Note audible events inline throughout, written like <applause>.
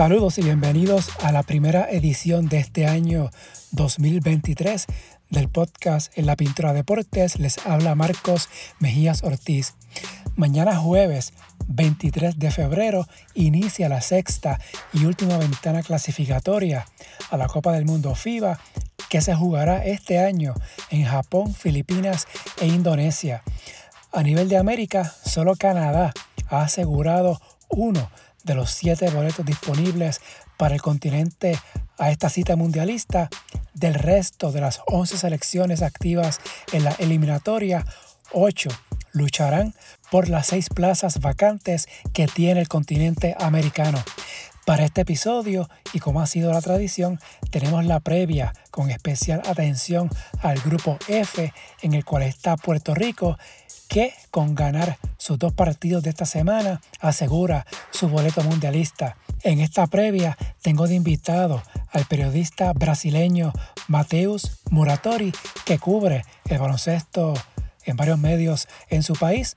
Saludos y bienvenidos a la primera edición de este año 2023 del podcast En la Pintura Deportes. Les habla Marcos Mejías Ortiz. Mañana jueves 23 de febrero inicia la sexta y última ventana clasificatoria a la Copa del Mundo FIBA que se jugará este año en Japón, Filipinas e Indonesia. A nivel de América, solo Canadá ha asegurado uno de los siete boletos disponibles para el continente a esta cita mundialista. Del resto de las 11 selecciones activas en la eliminatoria, 8 lucharán por las seis plazas vacantes que tiene el continente americano. Para este episodio, y como ha sido la tradición, tenemos la previa con especial atención al grupo F en el cual está Puerto Rico que con ganar sus dos partidos de esta semana asegura su boleto mundialista. En esta previa tengo de invitado al periodista brasileño Mateus Muratori que cubre el baloncesto en varios medios en su país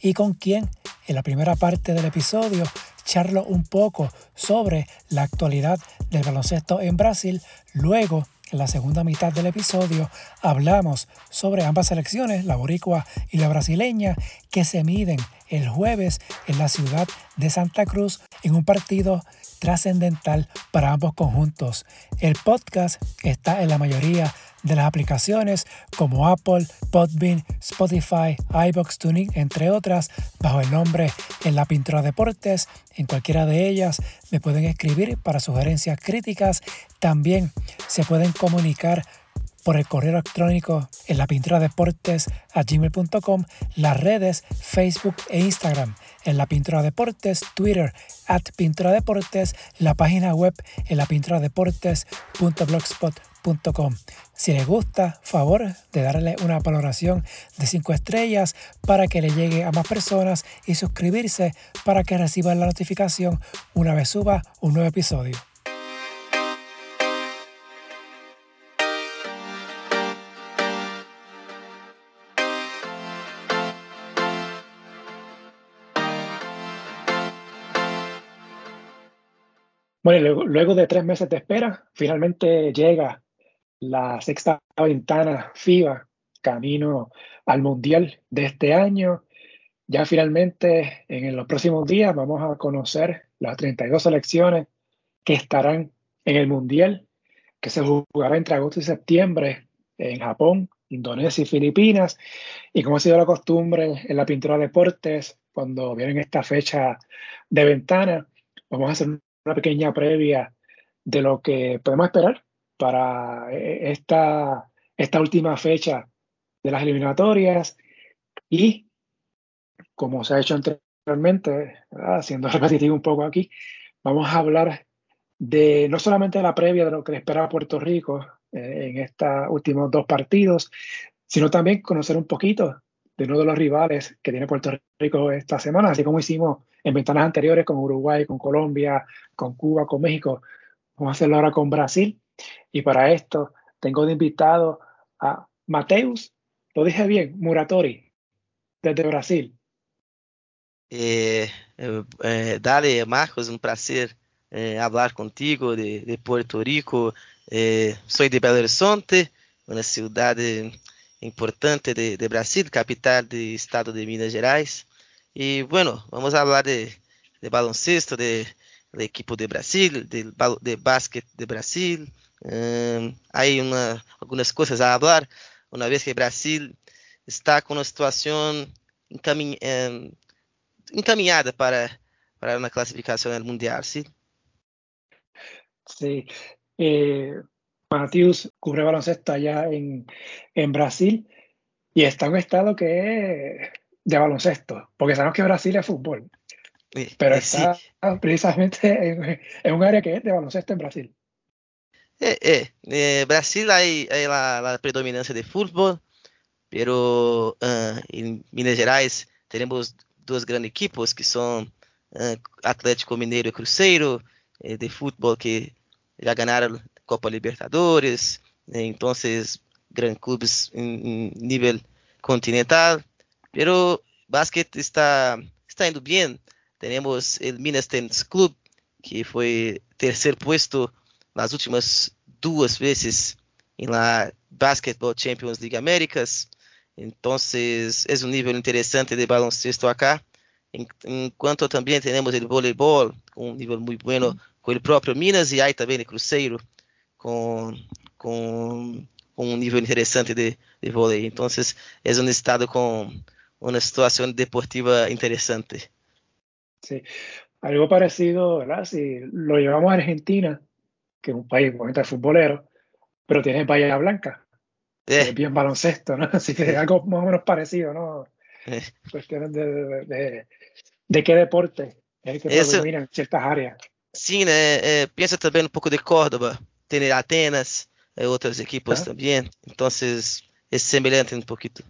y con quien en la primera parte del episodio charlo un poco sobre la actualidad del baloncesto en Brasil. Luego en la segunda mitad del episodio hablamos sobre ambas selecciones, la boricua y la brasileña, que se miden el jueves en la ciudad de Santa Cruz en un partido trascendental para ambos conjuntos. El podcast está en la mayoría de las aplicaciones como Apple, Podbean, Spotify, iBox Tuning, entre otras, bajo el nombre En la Pintura Deportes. En cualquiera de ellas me pueden escribir para sugerencias críticas. También se pueden comunicar por el correo electrónico en la pintura deportes a gmail.com, las redes Facebook e Instagram en la pintura deportes, Twitter at pintura deportes, la página web en la pintura deportes.blogspot.com. Si les gusta, favor de darle una valoración de 5 estrellas para que le llegue a más personas y suscribirse para que reciban la notificación una vez suba un nuevo episodio. Bueno, luego, de tres meses de espera, finalmente llega la sexta ventana FIBA camino al Mundial de este año. Ya finalmente en los próximos días vamos a conocer las 32 selecciones que estarán en el Mundial, que se jugará entre agosto y septiembre en Japón, Indonesia y Filipinas. Y como ha sido la costumbre en la pintura de deportes, cuando vienen esta fecha de ventana, vamos a hacer una pequeña previa de lo que podemos esperar para eh, esta, esta última fecha de las eliminatorias y como se ha hecho anteriormente, haciendo <laughs> repetitivo un poco aquí, vamos a hablar de no solamente de la previa de lo que le espera Puerto Rico eh, en estos últimos dos partidos, sino también conocer un poquito de uno de los rivales que tiene Puerto Rico esta semana, así como hicimos en ventanas anteriores con Uruguay, con Colombia, con Cuba, con México. Vamos a hacerlo ahora con Brasil. Y para esto tengo de invitado a Mateus, lo dije bien, Muratori, desde Brasil. Eh, eh, eh dale, Marcos, un placer eh, hablar contigo de, Puerto Rico. Eh, soy de Belo Horizonte, una ciudad importante de, de Brasil, capital del estado de Minas Gerais. Y bueno, vamos a hablar de, de baloncesto, de, del equipo de Brasil, del de básquet de Brasil. Um, hay una, algunas cosas a hablar, una vez que Brasil está con una situación encamin, um, encaminada para, para una clasificación al Mundial, ¿sí? Sí. Eh, Matius cubre baloncesto allá en, en Brasil y está en un estado que es de baloncesto, porque sabemos que Brasil es fútbol, pero está <laughs> precisamente en, un área que es de baloncesto en Brasil. Eh, eh, eh Brasil hay, hay la, la, predominancia de fútbol, pero uh, en Minas Gerais tenemos dos grandes equipos que son uh, Atlético Mineiro y Cruzeiro, eh, de fútbol que ya ganaron Copa Libertadores, eh, entonces grandes clubes en, en, nivel continental, pero básquet está, está indo bien. Tenemos el Minas Tennis Club que foi terceiro puesto nas últimas duas vezes em la Basketball Champions League Américas. Então, é um nível interessante de baloncesto acá. Enquanto também temos o voleibol, com um nível muito bueno com o próprio Minas, e aí também o Cruzeiro, com, com, com um nível interessante de, de vôlei. Então, é um estado com uma situação deportiva interessante. Sí, algo parecido, ¿verdad? Si lo llevamos a Argentina, que es un país obviamente futbolero, pero tiene Bahía Blanca, eh. es bien baloncesto, ¿no? Así que es algo más o menos parecido, ¿no? Eh. Cuestiones de, de, de, de, qué deporte es el que predomina en ciertas áreas. Sim, né? É, pensa também um pouco de Córdoba, tem Atenas, é, outros equipos ah. também. Então, é semelhante um pouquinho.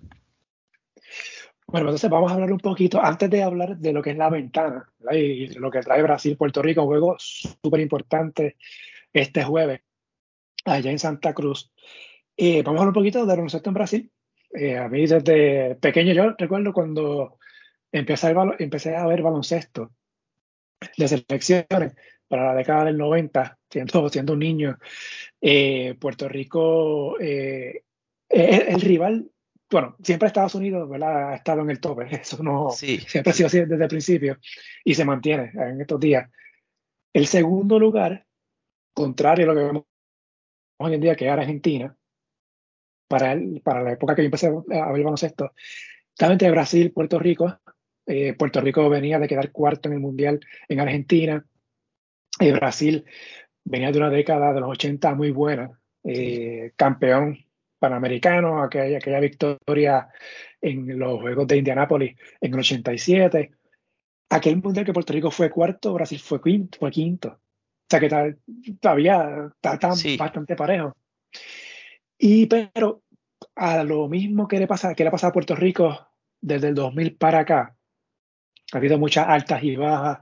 Bueno, entonces vamos a hablar un poquito, antes de hablar de lo que es la ventana y lo que trae Brasil-Puerto Rico, un juego súper importante este jueves allá en Santa Cruz. Eh, vamos a hablar un poquito de baloncesto en Brasil. Eh, a mí desde pequeño yo recuerdo cuando empecé a, ver, empecé a ver baloncesto de selecciones para la década del 90, siendo, siendo un niño, eh, Puerto Rico, eh, el rival bueno, siempre Estados Unidos ¿verdad? ha estado en el tope, <laughs> eso no siempre ha sido así desde el principio y se mantiene en estos días. El segundo lugar, contrario a lo que vemos hoy en día, que es Argentina, para, el, para la época que yo empecé a ver baloncesto, estaba entre Brasil y Puerto Rico. Eh, Puerto Rico venía de quedar cuarto en el Mundial en Argentina. Eh, Brasil venía de una década de los 80 muy buena, eh, campeón Panamericano, aquella, aquella victoria en los Juegos de Indianápolis en el 87. Aquel mundial que Puerto Rico fue cuarto, Brasil fue quinto. Fue quinto. O sea que todavía está, bastante parejo. Y pero a lo mismo que le pasa, que le pasa a Puerto Rico desde el 2000 para acá, ha habido muchas altas y bajas,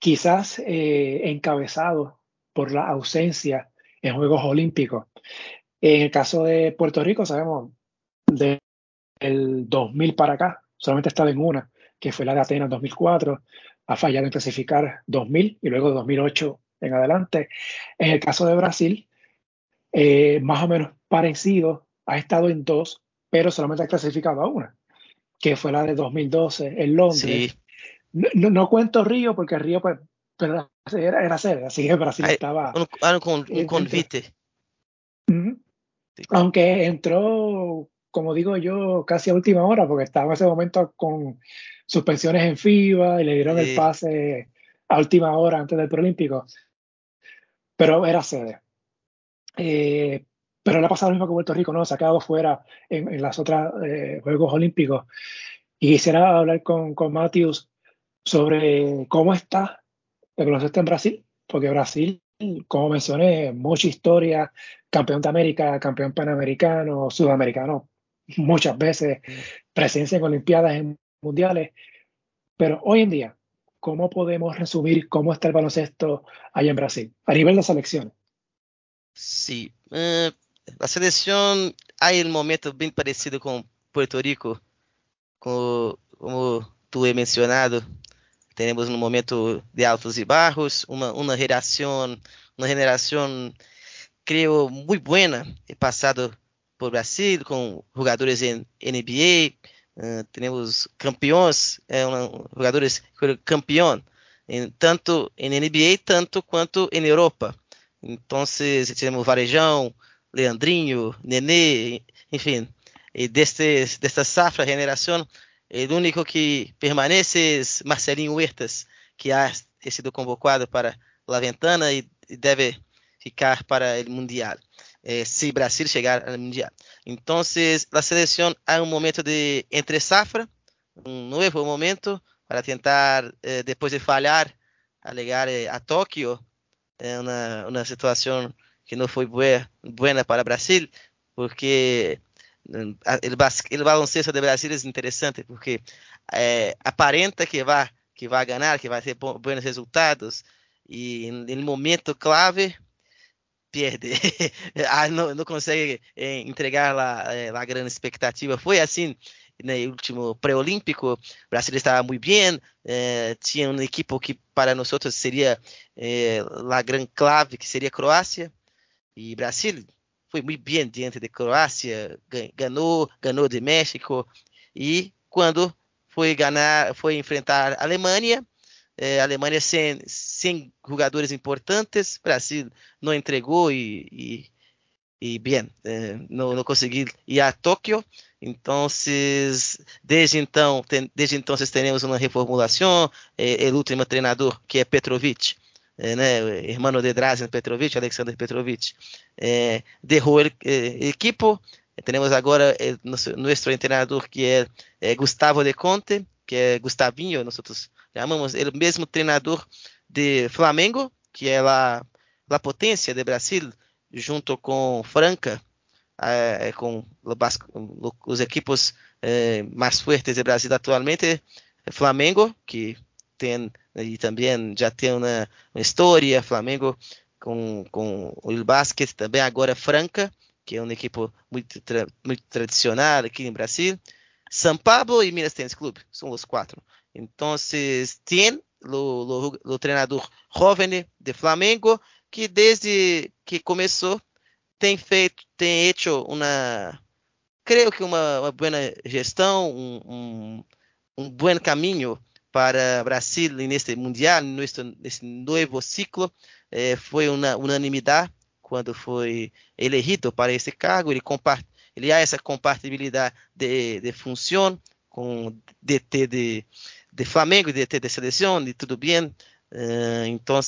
quizás eh, encabezado por la ausencia en Juegos Olímpicos. En el caso de Puerto Rico, sabemos, del 2000 para acá, solamente ha estado en una, que fue la de Atenas 2004, ha fallado en clasificar 2000 y luego 2008 en adelante. En el caso de Brasil, eh, más o menos parecido, ha estado en dos, pero solamente ha clasificado a una, que fue la de 2012 en Londres. No, no, cuento Río porque Río pues, pero <laughs> era, era así que Brasil estaba... Un, un, un convite. Aunque entró, como digo yo, casi a última hora, porque estaba en ese momento con suspensiones en FIBA y le dieron el pase a última hora antes del preolímpico. Pero era sede. Eh, pero le ha pasado lo mismo que Puerto Rico, ¿no? Se ha quedado fuera en, en las otras eh, Juegos Olímpicos. Y quisiera hablar con, con Matthews sobre cómo está el baloncesto en Brasil, porque Brasil como mencioné, mucha historia, campeón de América, campeón panamericano, sudamericano, muchas veces, presencia en Olimpiadas, en Mundiales. Pero hoy en día, ¿cómo podemos resumir cómo está el baloncesto allá en Brasil, a nivel de selección? Sí, uh, la selección hay un momento bien parecido con Puerto Rico, como, como tú he mencionado, temos um momento de altos e baixos, uma, uma geração, uma geração, creio, muito boa, passado por Brasil, com jogadores em NBA, uh, temos campeões, um, jogadores campeão, tanto em NBA, tanto quanto em Europa. Então, temos Varejão, Leandrinho, Nenê, enfim, e deste, desta safra, geração, o único que permanece é Marcelinho Huertas, que ha sido convocado para La Ventana e deve ficar para o Mundial, eh, se Brasil chegar ao Mundial. Então, a seleção há um momento de entre safra, um novo momento para tentar, eh, depois de falhar, a chegar eh, a Tóquio, é uma, uma situação que não foi boa, boa para o Brasil, porque o baloncesto do Brasil é interessante porque é, aparenta que vai que vai ganhar, que vai ter bons resultados e no momento clave perde, <laughs> ah, não, não consegue é, entregar lá, é, a grande expectativa. Foi assim en el último preolímpico, Brasil estaba muy bien, eh, tinha um equipo que para nós seria eh, a grande clave, que seria Croácia, e Brasil foi muito bem diante de Croácia, ganhou, ganhou de México, e quando foi ganhar, foi enfrentar a Alemanha, eh, a Alemanha sem, sem jogadores importantes, Brasil não entregou e, e, e bem, eh, não, não conseguiu ir a Tóquio, então, desde então, tem, desde então, teremos uma reformulação. É, o último treinador, que é Petrovic, é, né, irmão de Drazen Petrovic, Alexander Petrovic, é, derrou o equipo. Temos agora é, nosso, treinador, que é, é, Gustavo de Conte, que é Gustavinho, nós chamamos, ele mesmo treinador de Flamengo, que é a, a potência de Brasil, junto com Franca, eh, con los, equipos eh, más fuertes de Brasil actualmente, Flamengo, que tem e também já tem uma, uma história, Flamengo com, com o basquete também agora Franca, que é uma equipe muito, tra, muito tradicional aqui em Brasil, São Paulo e Minas Tênis Clube, são os quatro. Então, tem o, treinador jovem de Flamengo, que desde que começou tem feito, tem hecho uma, creio que uma, uma boa gestão, um, um, um bom caminho para Brasil neste mundial, neste, novo ciclo. Eh, foi uma unanimidade quando foi eleito para esse cargo. Ele, ele há essa compatibilidade de, de função com DT de, de Flamengo, DT de seleção, e tudo bem. Uh, então,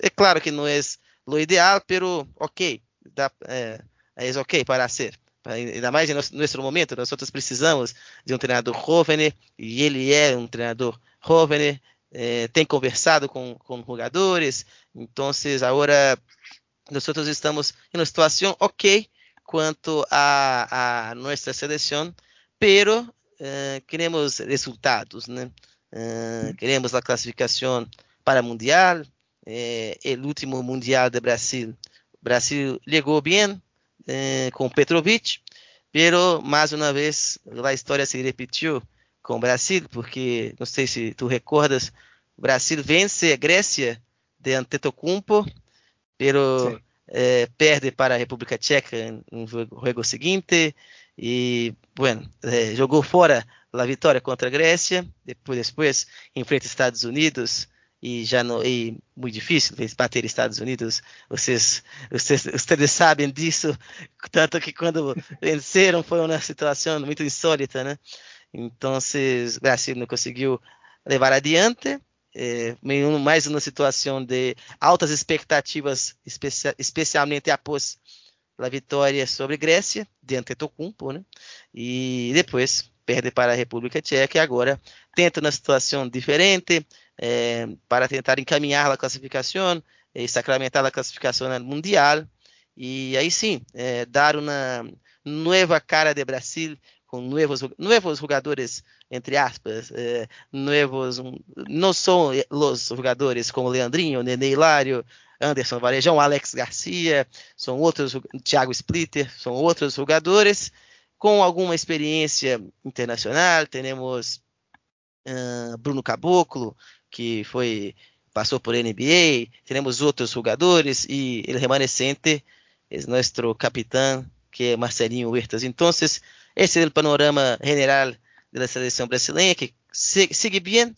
é claro que não é o ideal, pero ok, dá, é, é ok para ser. Ainda mais em nosso momento, nós outros precisamos de um treinador jovem, e ele é um treinador jovem, é, tem conversado com, com jogadores, então agora nós estamos em uma situação ok quanto a, a nossa seleção, pero é, queremos resultados, né? É, queremos a classificação para o Mundial, o último Mundial do Brasil. Brasil llegó bien eh, con Petrovic, pero más una vez a história se repetiu com Brasil, porque não sei se tu recordas, Brasil vence a Grécia de Antetokounmpo, pero eh, perde para a República Tcheca no jogo seguinte e, bueno, eh, jogou fora a vitória contra a Grécia, depois, depois enfrenta Estados Unidos e já não é muito difícil bater Estados Unidos. Vocês, vocês, vocês sabem disso, tanto que quando venceram foi uma situação muito insólita, né? Então, o Brasil não conseguiu levar adiante, é, mais uma situação de altas expectativas, especialmente após a vitória sobre Grécia, de Antetokounmpo, né? E depois perde para a República Tcheca e agora tenta uma situação diferente, eh, para tentar encaminhar a classificação e sacramentar a classificação mundial e aí sim eh, dar uma nova cara de Brasil com novos novos jogadores entre aspas eh, novos não são os jogadores como Leandrinho, Nenê Hilário, Anderson Varejão, Alex Garcia, são outros Thiago Splitter, são outros jogadores com alguma experiência internacional. Temos uh, Bruno Caboclo, que foi passou por NBA, teremos outros jogadores e o remanescente é nosso capitão, que é Marcelinho Huertas. Então, esse é o panorama geral da seleção brasileira, que segue bem,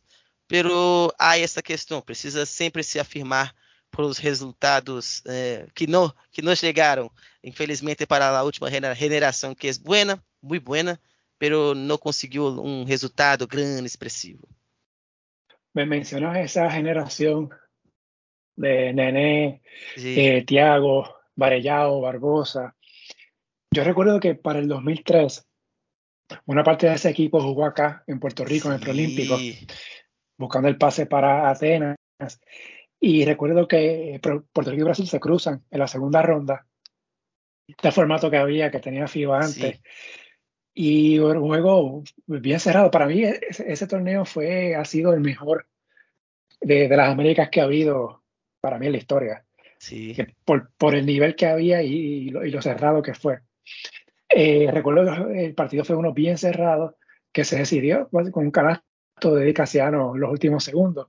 pero há essa questão, precisa sempre se afirmar por os resultados eh, que não que não chegaram, infelizmente para a última generação que é boa, muito boa, pero não conseguiu um resultado grande, expressivo. me mencionas esa generación de Nené, eh, Tiago, Varellao, Barbosa. Yo recuerdo que para el 2003, una parte de ese equipo jugó acá en Puerto Rico en el Preolímpico, buscando el pase para Atenas. Y recuerdo que Puerto Rico y Brasil se cruzan en la segunda ronda. Este formato que había, que tenía FIBA antes. Y un juego bien cerrado. Para mí ese, torneo fue, ha sido el mejor de, las Américas que ha habido para mí en la historia. Sí. por, por, el nivel que había y, lo, cerrado que fue. Eh, recuerdo que el partido fue uno bien cerrado. que se decidió con un canasto de Casiano los últimos segundos.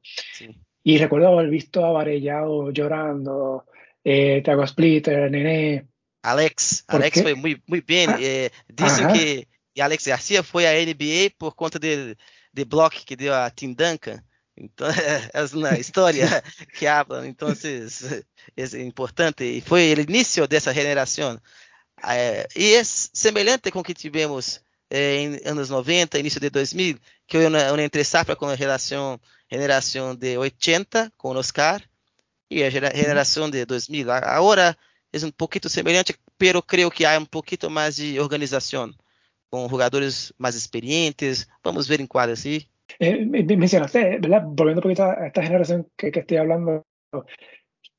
Y recuerdo haber visto a Varellado llorando, eh, Thiago Splitter, Nené. Alex, Alex fue muy, muy bien. Ah, eh, dicen que Alex Garcia fue a NBA por conta del de bloque que dio a Tim Duncan. Entonces, <laughs> es una historia <laughs> que hablan, entonces es importante. Y fue el inicio de esa generación. Eh, y es semejante con que tivemos eh, em anos 90, início de 2000, que uma entre safra com a geração, geração de 80 com o Oscar e a geração de 2000. Agora é um pouquinho semelhante, pero creio que há um pouquinho mais de organização com jogadores mais experientes. Vamos ver em quadro assim. Eh, mencionaste, ¿verdad? Volviendo un poquito a esta generación que, que estoy hablando,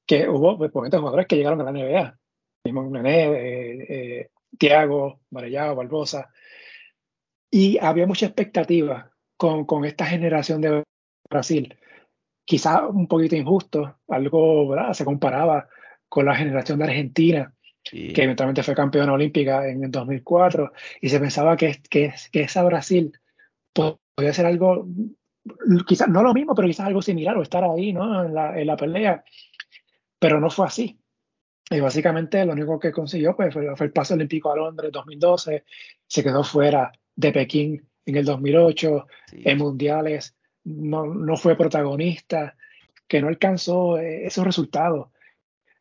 que hubo pues, jugadores que llegaron a la NBA. Mismo eh, eh, Tiago, Varellao, Barbosa, y había mucha expectativa con, con esta generación de Brasil. Quizá un poquito injusto, algo, ¿verdad? Se comparaba con la generación de Argentina, que eventualmente fue campeona olímpica en el 2004, y se pensaba que, que, que esa Brasil podía ser algo, quizás no lo mismo, pero quizás algo similar o estar ahí, ¿no? En la, en la pelea. Pero no fue así. Y básicamente lo único que consiguió pues, fue, fue el paso olímpico a Londres 2012, se quedó fuera de Pekín en el 2008, en mundiales, no, no, fue protagonista, que no alcanzó eh, esos resultados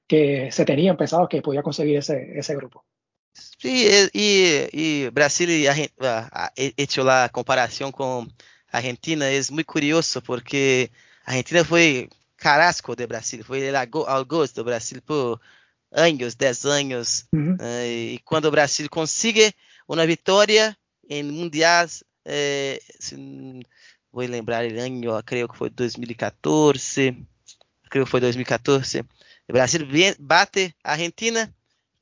que se tenían pensados que podía conseguir ese, ese grupo. Sí, y, y Brasil y Argentina, hecho la comparación con Argentina, es muy curioso porque Argentina fue carasco de Brasil, fue el algoz de Brasil por años, 10 años, uh -huh. uh, y cuando Brasil consigue una victoria, em mundiais, é, vou lembrar o ano, creio que foi 2014, creio que foi 2014. O Brasil bate a Argentina,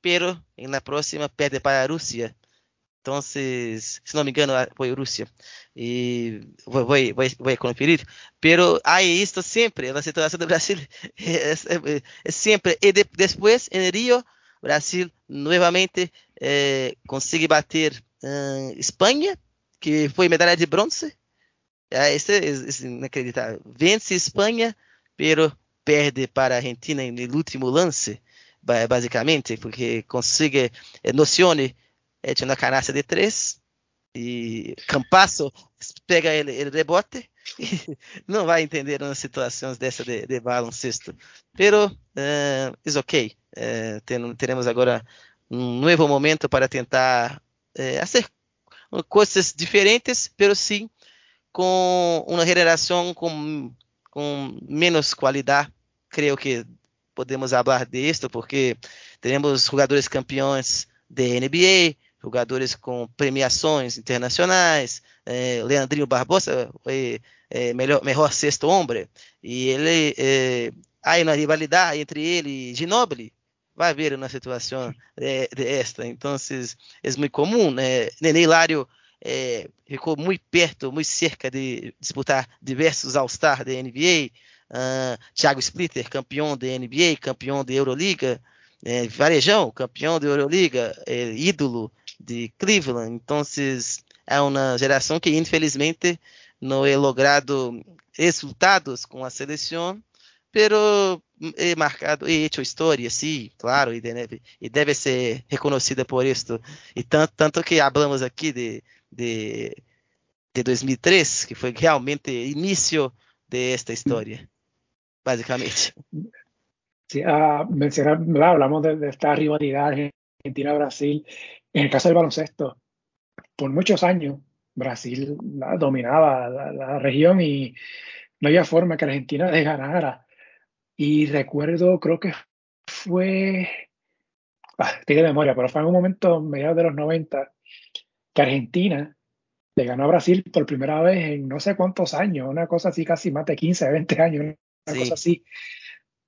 pero na próxima perde para a Rússia. Então, se não me engano, foi a Rússia. E vou, vou, vou, vou conferir. Pero há isto sempre, na situação do Brasil, <laughs> é, é, é sempre. E de, depois, em Rio, Brasil novamente é, consegue bater uh, Espanha, que foi medalha de bronze. É, esse, esse inacreditável. Vence Espanha, pero perde para a Argentina no último lance, basicamente, porque consegue eh, Nocione é, tinha uma canasta de três e Campasso pega ele, ele rebote <laughs> e não vai entender umas situações dessa de, de baloncesto. Pero uh, is ok. Uh, ten, teremos agora um novo momento para tentar é, fazer coisas diferentes, pero sim com uma geração com, com menos qualidade. Creio que podemos falar disso, porque temos jogadores campeões de NBA, jogadores com premiações internacionais. Eh, Leandrinho Barbosa foi eh, melhor, melhor sexto homem, e ele eh, há uma rivalidade entre ele e Ginobili vai haver uma situação de, de, esta. Então, é muito comum. Né? Nenê Hilário é, ficou muito perto, muito cerca de disputar diversos All-Star da NBA. Uh, Thiago Splitter, campeão da NBA, campeão da Euroliga. É, Varejão, campeão da Euroliga, é, ídolo de Cleveland. Então, é uma geração que, infelizmente, não é logrado resultados com a seleção pero he marcado, he hecho historia, sí, claro, y debe, y debe ser reconocida por esto. Y tanto, tanto que hablamos aquí de, de, de 2003, que fue realmente el inicio de esta historia, básicamente. <laughs> Sí, mencionar, hablamos de, de, esta rivalidad Argentina-Brasil. En el caso del baloncesto, por muchos años Brasil dominaba la, la región y no había forma que Argentina le ganara y recuerdo, creo que fue, ah, de memoria, pero fue en un momento, mediados de los 90, que Argentina le ganó a Brasil por primera vez en no sé cuántos años, una cosa así, casi más de 15, 20 años, una cosa así.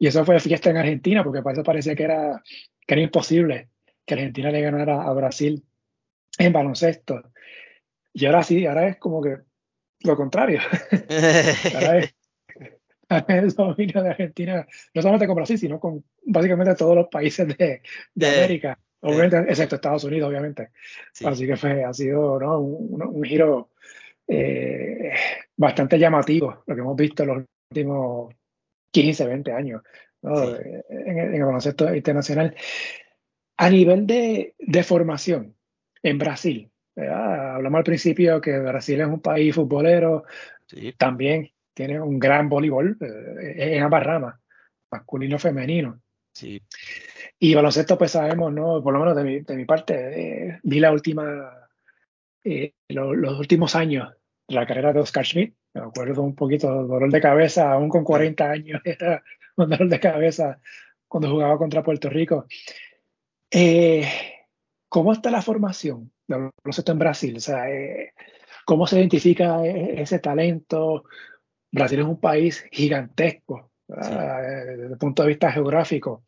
Y eso fue fiesta en Argentina, porque para eso parecía que era, que era imposible que Argentina le ganara a Brasil en baloncesto. Y ahora sí, ahora es como que lo contrario. <laughs> ahora es el dominio de Argentina, no solamente con Brasil, sino con básicamente todos los países de, de, América, obviamente, excepto Estados Unidos, obviamente. Sí. Así que fue, ha sido ¿no? un, un, giro eh, bastante llamativo, lo que hemos visto en los últimos 15, 20 años en, el baloncesto internacional. A nivel de, de formación, en Brasil, hablamos al principio que Brasil es un país futbolero, también tiene un gran voleibol eh, en ambas ramas, masculino femenino. Sí. Y baloncesto, pues sabemos, ¿no? Por lo menos de mi, de mi parte, eh, vi la última, eh, los últimos años de la carrera de Oscar Schmidt. Me acuerdo un poquito dolor de cabeza, aún con 40 años, <laughs> era un dolor de cabeza cuando jugaba contra Puerto Rico. ¿Cómo está la formación del baloncesto en Brasil? O sea, ¿cómo se identifica ese talento? Brasil es un país gigantesco desde el punto de vista geográfico.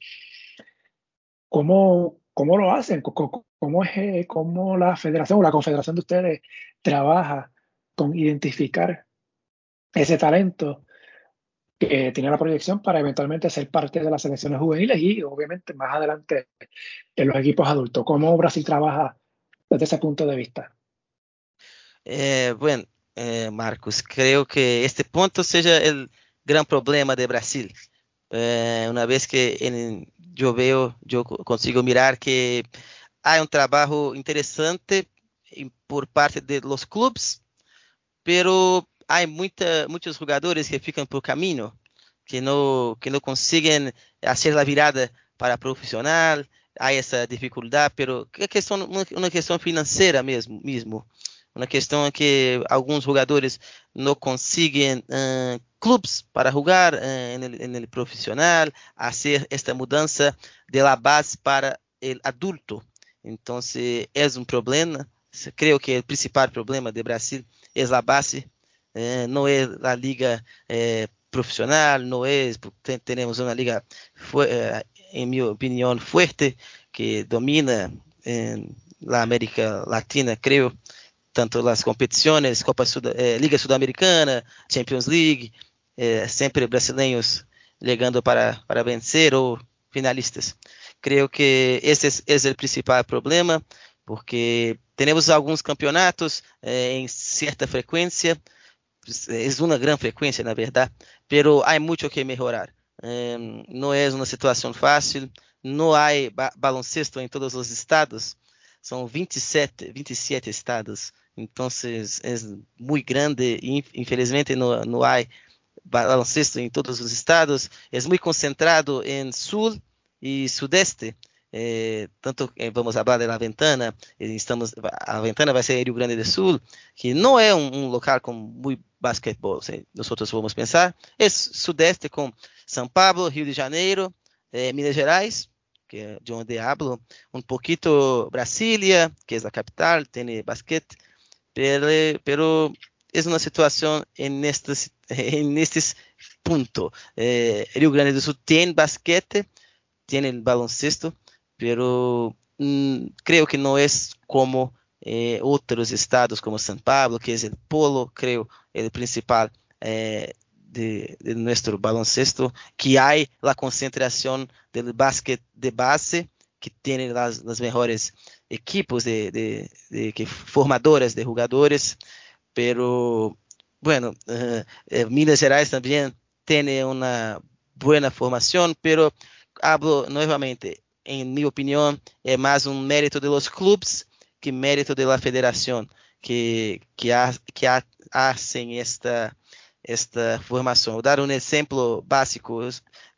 ¿Cómo, cómo lo hacen? ¿Cómo, es, eh, ¿Cómo la federación o la confederación de ustedes trabaja con identificar ese talento que tiene la proyección para eventualmente ser parte de las selecciones juveniles y obviamente más adelante en los equipos adultos? ¿Cómo Brasil trabaja desde ese punto de vista? Eh, bueno, eh, Marcos, creo que este punto seja o grande problema de Brasil. Eh, uma vez que eu vejo, eu consigo mirar que há um trabalho interessante por parte de los clubes, pero há muita, jogadores que ficam por caminho, que não que fazer a virada para profissional, há essa dificuldade, pero é questão uma questão financeira mesmo, mesmo. Uma questão é que alguns jogadores não conseguem uh, clubes para jogar uh, no profissional, fazer esta mudança de la base para o adulto. Então, é um problema. Creio que o principal problema do Brasil é a base, uh, não é a liga eh, profissional, não é. Temos uma liga, em minha opinião, forte que domina na América Latina, creio tanto as competições, Copa Sud eh, Liga Sul-Americana, Champions League, sempre brasileiros ligando para, para vencer ou finalistas. Creio que esse é, o principal problema, porque temos alguns campeonatos em certa frequência, é uma grande frequência, na verdade, pero há muito que melhorar. não é uma situação fácil, não há ba baloncesto em todos os estados, são 27, 27 estados então é muito grande e infelizmente não, não há baloncesto em todos os estados. É muito concentrado em sul e sudeste. Eh, tanto eh, vamos falar da Ventana, estamos, a Ventana vai ser Rio Grande do Sul, que não é um, um local com muito basquetebol, nós vamos pensar. É sudeste com São Paulo, Rio de Janeiro, eh, Minas Gerais, que é de onde hablo, um pouquinho Brasília, que é a capital, tem basquete, pero, es situación en estos, <laughs> en estos puntos. Eh, Rio Grande do Sul tem basquete, tem baloncesto, pero mm, creo que no es como eh, otros estados como São Paulo, que es el polo, creo, el principal eh, de, de, nuestro baloncesto, que hay la concentración del básquet de base, que tiene las, las mejores equipos de, de, de que formadoras de jugadores, pero bueno, uh, eh, Minas Gerais también tiene una buena formación, pero hablo nuevamente, en mi opinión, es más un mérito de los clubes que mérito de la federación que, que, ha, que ha, esta, esta formación. Voy a dar un ejemplo básico,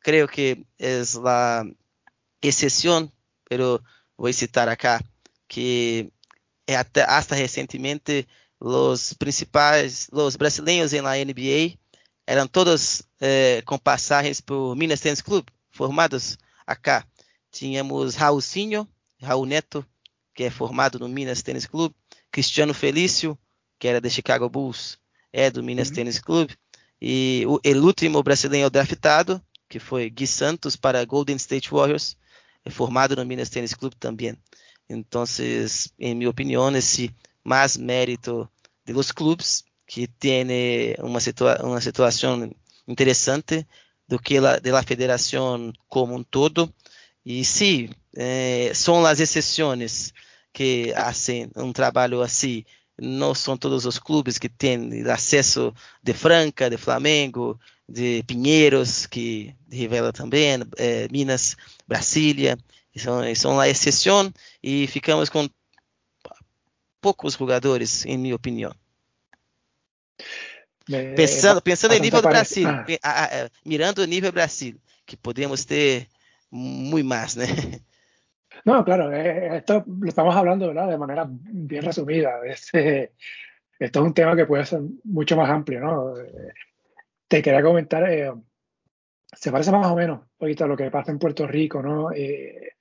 creo que es la excepción, pero voy a citar acá que até, hasta recentemente os principais, os brasileiros na NBA eram todos eh, com passagens por Minas Tennis Club, formados acá. Tínhamos Raulzinho, Raul Neto, que é formado no Minas Tennis Club, Cristiano Felício, que era de Chicago Bulls, é do Minas uhum. Tennis Club, e o, o último brasileiro draftado, que foi Gui Santos para Golden State Warriors, é formado no Minas Tennis Club também. Entonces, en mi opinión, es más mérito de los clubes que tiene una, situa una situación interesante do que la, de la federación como un todo. Y sí, eh, son las excepciones que hacen un trabajo así não são todos os clubes que têm acesso de Franca, de Flamengo, de Pinheiros, que revela também, é, Minas, Brasília, são, são a exceção e ficamos com poucos jogadores, em minha opinião. Pensando, pensando em nível do Brasil, ah. mirando o nível Brasil, que podemos ter muito mais, né? No, claro, eh, esto lo estamos hablando ¿verdad? de manera bien resumida. Este, esto es un tema que puede ser mucho más amplio, ¿no? Te quería comentar, eh, se parece más o menos poquito a lo que pasa en Puerto Rico, ¿no? Eh,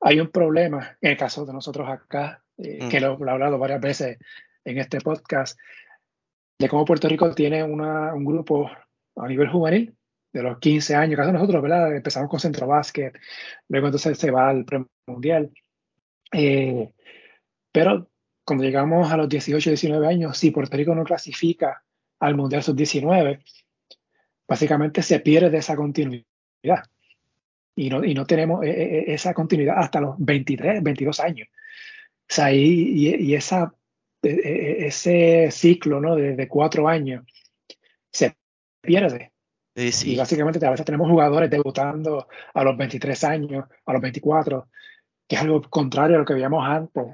hay un problema, en el caso de nosotros acá, mm. que lo, he hablado varias veces en este podcast, de cómo Puerto Rico tiene una, un grupo a nivel juvenil de los 15 años, casi nosotros, ¿verdad? Empezamos con centro básquet, luego entonces se va al mundial. Eh, pero cuando llegamos a los 18, 19 años, si Puerto Rico no clasifica al mundial sub-19, básicamente se pierde esa continuidad. Y no, y no tenemos eh, eh, esa continuidad hasta los 23, 22 años. O sea, y, y esa, ese ciclo ¿no? de, de cuatro años se pierde y básicamente a veces tenemos jugadores debutando a los 23 años, a los 24, que es algo contrario a lo que veíamos antes,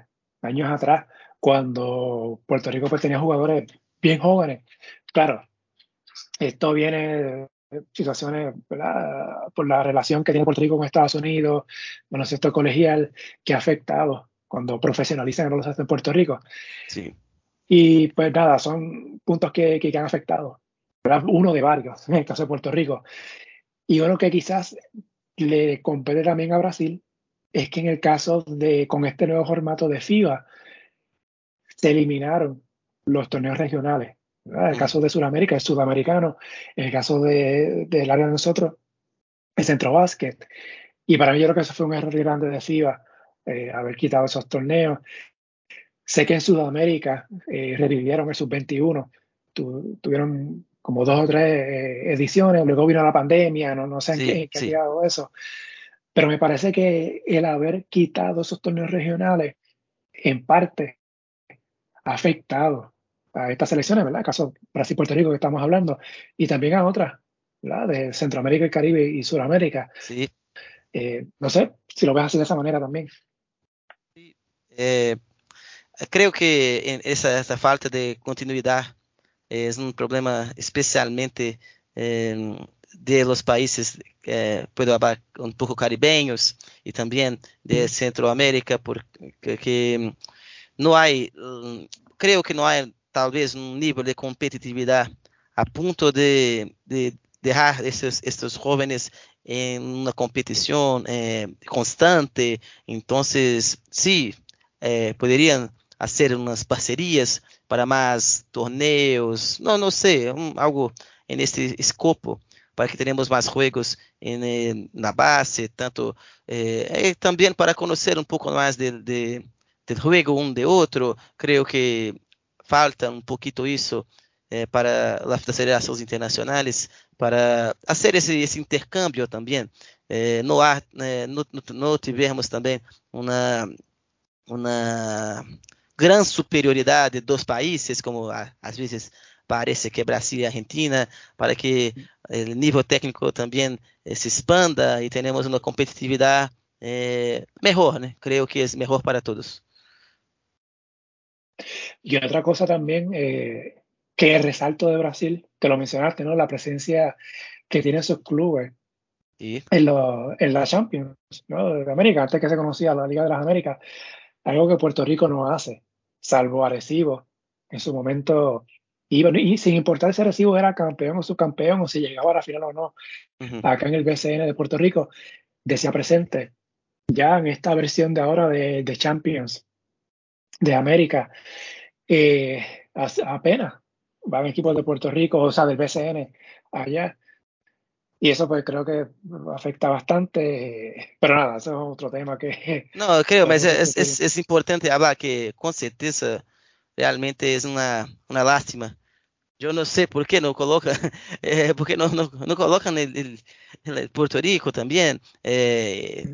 años atrás, cuando Puerto Rico pues, tenía jugadores bien jóvenes. Claro, esto viene de situaciones por la relación que tiene Puerto Rico con Estados Unidos, bueno, esto colegial, que ha afectado cuando profesionalizan el baloncesto en Puerto Rico. Sí. Y pues nada, son puntos que, que han afectado uno de varios, en el caso de Puerto Rico. Y uno que quizás le compete también a Brasil es que en el caso de, con este nuevo formato de FIBA, se eliminaron los torneos regionales. En el caso de Sudamérica, el sudamericano. En el caso de, del área de nosotros, el centro básquet. Y para mí yo creo que eso fue un error grande de FIBA, eh, haber quitado esos torneos. Sé que en Sudamérica eh, revivieron el sub-21, tuvieron como dos o tres eh, ediciones, luego vino la pandemia, no, no sé en qué, ha llegado eso. Pero me parece que el haber quitado esos torneos regionales, en parte, ha afectado a estas selecciones, ¿verdad? El caso Brasil-Puerto Rico que estamos hablando, y también a otras, ¿verdad? De Centroamérica, el Caribe y Sudamérica. Sí. Eh, no sé si lo ves así de esa manera también. Eh, creo que esa, esa falta de continuidad es un problema especialmente eh, de los países, eh, puedo hablar un poco caribeños y también de Centroamérica, porque no hay, creo que no hay tal vez un nivel de competitividad a punto de, de dejar estos, estos jóvenes en una competición eh, constante. Entonces, sí, eh, podrían hacer unas parcerias para más torneos, no, no sé, um, algo en este escopo para que tenhamos mais juegos en, eh, na base, tanto eh, eh, também para conhecer um pouco mais de, de, del juego um de outro. Creio que falta um pouquito isso eh, para as federações internacionais para fazer esse, esse intercâmbio também. Eh, no, há, eh, no, tivemos também uma, uma gran superioridad de dos países, como a, às vezes parece que Brasil y Argentina, para que el nivel técnico también eh, se expanda y tenemos una competitividad eh, mejor, ¿no? creo que es mejor para todos. Y otra cosa también eh, que resalto de Brasil, que lo mencionaste, ¿no? La presencia que tienen sus clubes ¿Y? en, lo, en la Champions ¿no? de América, antes que se conocía la Liga de las Américas algo que Puerto Rico no hace, salvo Arecibo. En su momento, y, y sin importar si Arecibo era campeón o subcampeón o si llegaba a la final o no, acá en el BCN de Puerto Rico, decía presente. Ya en esta versión de ahora de, de Champions de América, eh, apenas van equipos de Puerto Rico, o sea, del BCN allá. Y eso pues creo que afecta bastante, pero nada, eso es otro tema que... <laughs> No, creo, mas es, es, es importante hablar que con certeza realmente es una, una lástima. Yo no sé por qué no colocan, <laughs> eh, porque no, no, no colocan el, el, el, Puerto Rico también. Eh,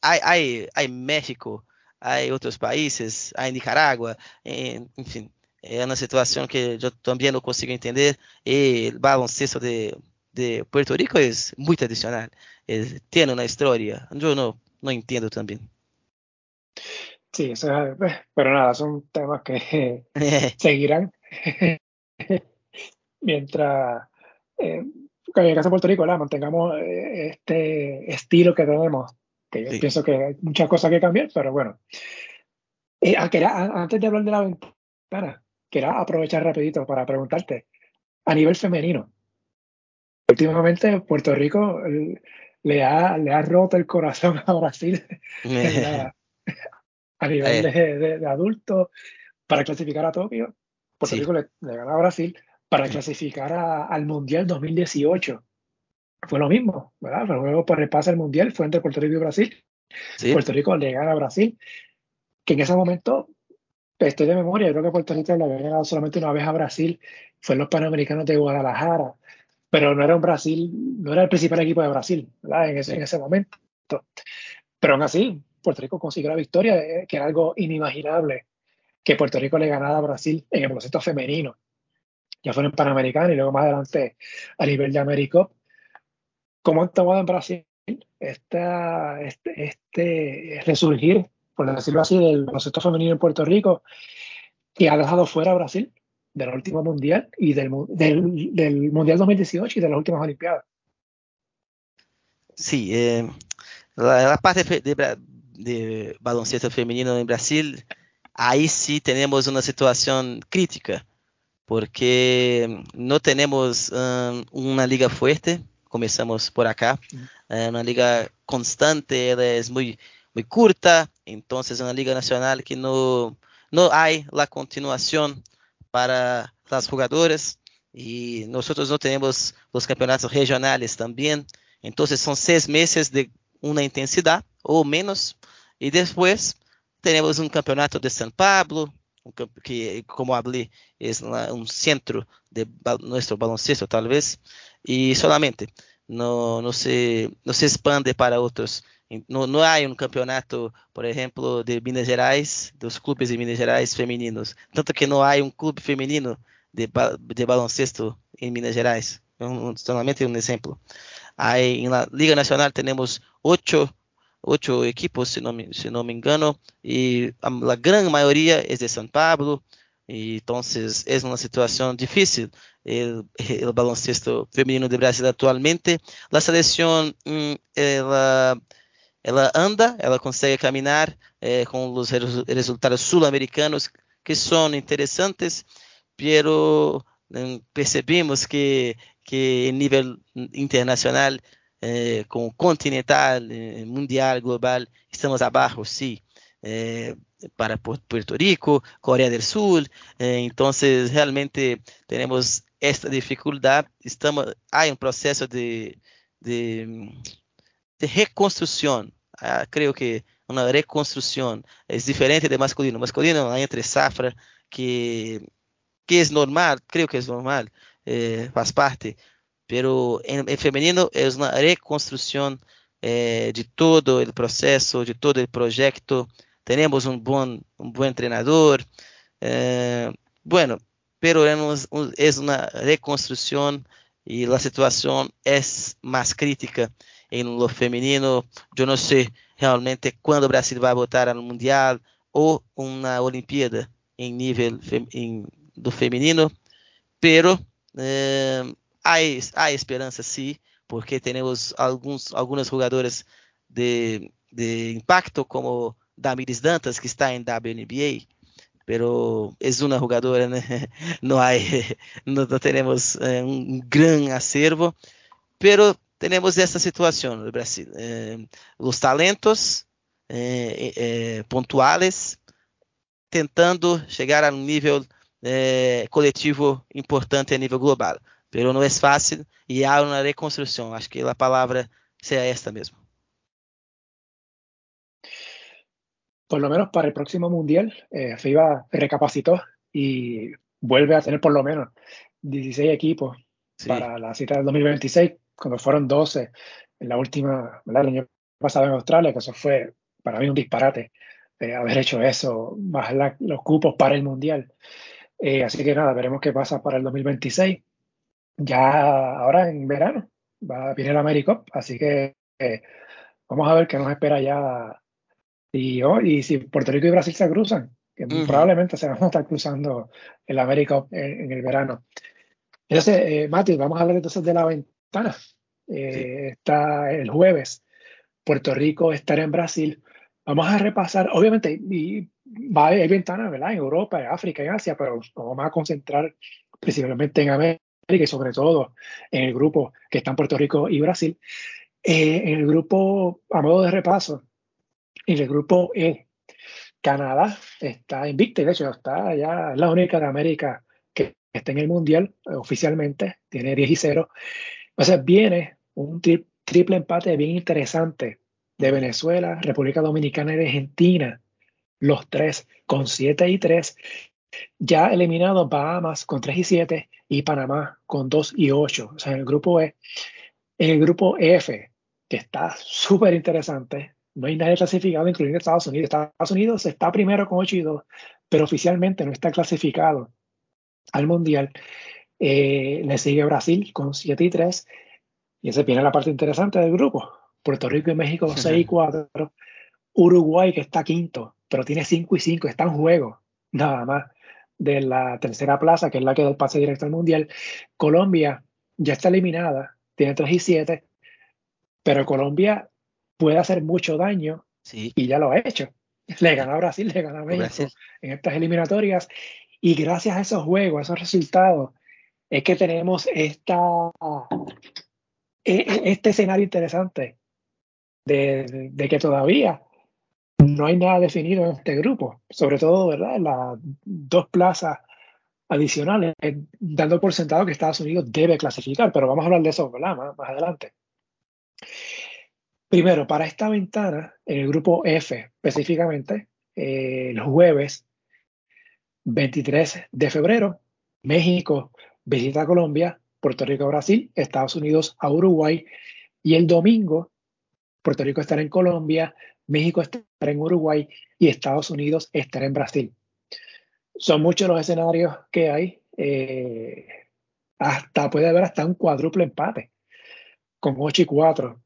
hay, hay, hay México, hay otros países, hay Nicaragua, eh, en fin. é uma situação que eu também não consigo entender. E o baloncesto de, de Puerto Rico é muito adicional. É, tem uma história. Eu não, não entendo também. Sí, eso es, pero nada, son temas que <laughs> seguirán <laughs> mientras eh, en el caso de Puerto Rico ¿verdad? mantengamos eh, este estilo que tenemos, que yo sí. pienso que hay muchas cosas que cambiar, pero bueno. Eh, antes de hablar de la ventana, quería aprovechar rapidito para preguntarte, a nivel femenino, últimamente Puerto Rico le ha, le ha roto el corazón a Brasil <laughs> <laughs> la, a nivel eh. de, de, adultos para clasificar a Tokio. Puerto sí. Rico le, le, ganó a Brasil para clasificar a, al Mundial 2018. Fue lo mismo, ¿verdad? Luego por el pase al Mundial fue entre Puerto Rico y Brasil. Sí. Puerto Rico le gana a Brasil, que en ese momento, estoy de memoria, yo creo que Puerto Rico le había ganado solamente una vez a Brasil, fue en los Panamericanos de Guadalajara, pero no era un Brasil, no era el principal equipo de Brasil, ¿verdad? En ese, sí. en ese momento. Pero aún así, Puerto Rico consiguió la victoria, eh, que era algo inimaginable que Puerto Rico le ganara a Brasil en el baloncesto femenino. Ya fue en el Panamericano y luego más adelante a nivel de América. ¿Cómo han tomado en Brasil esta, este, este resurgir, por decirlo así, del baloncesto femenino en Puerto Rico, que ha dejado fuera a Brasil del último mundial y del, del, del mundial 2018 y de las últimas Olimpiadas? Sí, eh, la, la, parte de, baloncesto femenino em Brasil, aí sim temos uma situação crítica, porque não temos um, uma liga forte, começamos por acá, é uma liga constante, ela muito, muito curta, então é uma liga nacional que não, não há a continuação para as jogadoras, e nós não temos os campeonatos regionais também, então são seis meses de uma intensidade, ou menos, e depois teremos um campeonato de São Paulo, que, como hablé, é um centro de nosso baloncesto, talvez, e solamente. Não, não, se, não se expande para outros. Não, não há um campeonato, por exemplo, de Minas Gerais, dos clubes de Minas Gerais femininos. Tanto que não há um clube feminino de, de baloncesto em Minas Gerais. Um, solamente um exemplo. Aí, na Liga Nacional, temos oito ocho equipos, si no, si no me engano, y la gran mayoría es de San Pablo, y entonces es una situación difícil el baloncesto femenino de Brasil actualmente. La selección, mm, ela, ela anda, ela consegue caminhar eh, com os resultados sul-americanos que são interessantes, pero mm, percebemos que, que em nível internacional eh, com continental, eh, mundial, global, estamos abaixo, sim, eh, para Puerto Rico, Coreia do Sul, então realmente temos esta dificuldade, estamos, há um processo de, de, de reconstrução, ah, que uma reconstrução é diferente de masculino, masculino é entre safra que que é normal, creio que é normal, faz parte, pero en femenino es una reconstrucción eh, de todo el proceso, de todo el proyecto. Tenemos un buen, un buen entrenador. Eh, bueno, pero es una reconstrucción y la situación es más crítica en lo femenino. Yo no sé realmente cuándo Brasil va a votar al Mundial o una Olimpíada en nivel fem, en, do femenino, pero eh, há, há esperança sim, porque temos alguns, algumas jogadoras de, de impacto, como Damiris Dantas, que está em WNBA, pero é uma jogadora, né? <laughs> não, <laughs> não, não temos é, um grande acervo, pero temos essa situação no Brasil. Eh, os talentos eh, eh, pontuais tentando chegar a um nível coletivo importante a nível global pero no es fácil y hay una reconstrucción. Acho que la palabra sea esta mismo. Por lo menos para el próximo mundial, eh, FIBA recapacitó y vuelve a tener por lo menos 16 equipos sí. para la cita del 2026, cuando fueron 12 en la última, ¿verdad? el año pasado en Australia, que eso fue para mí un disparate eh, haber hecho eso, bajar la, los cupos para el mundial. Eh, así que nada, veremos qué pasa para el 2026. Ya ahora en verano va, viene el AmeriCup, así que eh, vamos a ver qué nos espera ya. Y, oh, y si Puerto Rico y Brasil se cruzan, que probablemente se van a estar cruzando el AmeriCup en, el verano. Entonces, eh, Mati, vamos a hablar entonces de la ventana. Eh, está el jueves. Puerto Rico estará en Brasil. Vamos a repasar, obviamente, y va a haber ventanas, ¿verdad? En Europa, en África, en Asia, pero vamos a concentrar principalmente en América y sobre todo en el grupo que está en Puerto Rico y Brasil. Eh, en el grupo, a modo de repaso, en el grupo E, Canadá está invicta, de hecho está ya es la única de América que está en el Mundial oficialmente, tiene 10 y 0. O sea, viene un triple empate bien interesante de Venezuela, República Dominicana y Argentina, los tres con 7 y 3. Ya eliminado Bahamas con 3 y 7 y Panamá con 2 y 8. O sea, en el grupo E. En el grupo F, que está súper interesante, no hay nadie clasificado, incluyendo Estados Unidos. Estados Unidos está primero con 8 y 2, pero oficialmente no está clasificado al Mundial. Eh, le sigue Brasil con 7 y 3. Y ese viene la parte interesante del grupo. Puerto Rico y México 6 y 4. Uruguay que está quinto, pero tiene 5 y 5, está en juego nada más de la tercera plaza, que es la que da el pase directo al Mundial. Colombia ya está eliminada, tiene 3 y 7, pero Colombia puede hacer mucho daño y ya lo ha hecho. Le gana a Brasil, le gana a México en estas eliminatorias. Y gracias a esos juegos, a esos resultados, es que tenemos esta, e, e, este escenario interesante de, que todavía no hay nada definido en este grupo, sobre todo ¿verdad? las dos plazas adicionales, dando por sentado que Estados Unidos debe clasificar, pero vamos a hablar de eso Más, más, adelante. Primero, para esta ventana, en el grupo F específicamente, eh, el jueves 23 de febrero, México visita a Colombia, Puerto Rico a Brasil, Estados Unidos a Uruguay y el domingo Puerto Rico estará en Colombia, México estará en Uruguay y Estados Unidos estará en Brasil. Son muchos los escenarios que hay. Eh, hasta puede haber hasta un cuádruple empate con 8 y 4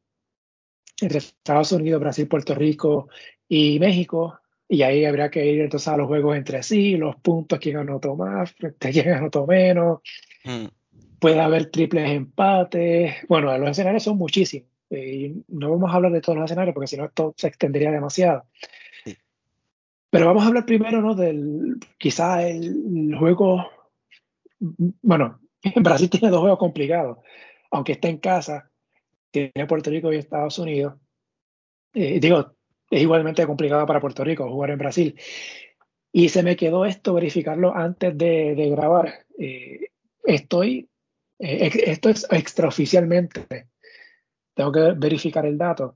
entre Estados Unidos, Brasil, Puerto Rico y México. Y ahí habría que ir entonces a los juegos entre sí, los puntos, quién anotó más, quién anotó menos. Mm. Puede haber triples empates. Bueno, los escenarios son muchísimos. Eh, y no vamos a hablar de todos los escenarios porque si no esto se extendería demasiado. Pero vamos a hablar primero, ¿no? Del quizá el, juego. Bueno, Brasil tiene dos juegos complicados. Aunque está en casa, tiene Puerto Rico y Estados Unidos. Eh, digo, es igualmente complicado para Puerto Rico jugar en Brasil. Y se me quedó esto, verificarlo antes de, grabar. Eh, estoy, esto es extraoficialmente tengo que verificar el dato.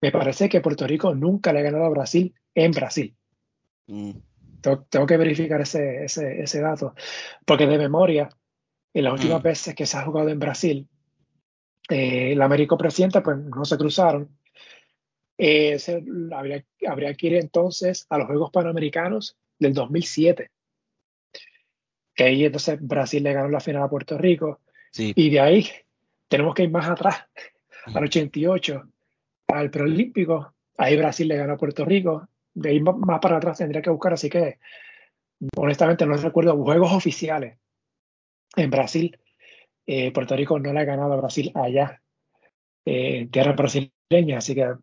Me parece que Puerto Rico nunca le ha ganado a Brasil en Brasil. Mm. Tengo, que verificar ese, ese, dato. Porque de memoria, en las últimas mm. veces que se ha jugado en Brasil, eh, el Américo presidente, pues no se cruzaron. Eh, habría, habría, que ir entonces a los Juegos Panamericanos del 2007. Que ahí entonces Brasil le ganó la final a Puerto Rico. Y de ahí tenemos que ir más atrás al 88 al preolímpico. Ahí Brasil le ganó a Puerto Rico. De ahí más para atrás tendría que buscar, así que honestamente no recuerdo juegos oficiales en Brasil. Eh, Puerto Rico no le ha ganado a Brasil allá, eh, en tierra brasileña, así que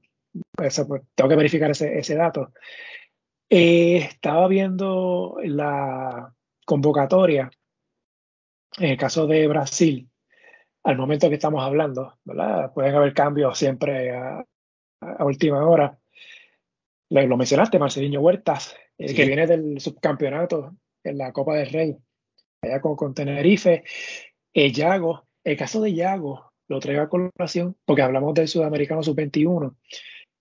eso, pues, tengo que verificar ese, ese dato. Eh, estaba viendo la convocatoria en el caso de Brasil al momento que estamos hablando, ¿verdad? Pueden haber cambios siempre a, última hora. Lo, mencionaste, Marcelinho Huertas, el que viene del subcampeonato en la Copa del Rey, allá con, con Tenerife. El eh, Yago, el caso de Yago, lo traigo a colación porque hablamos del sudamericano sub-21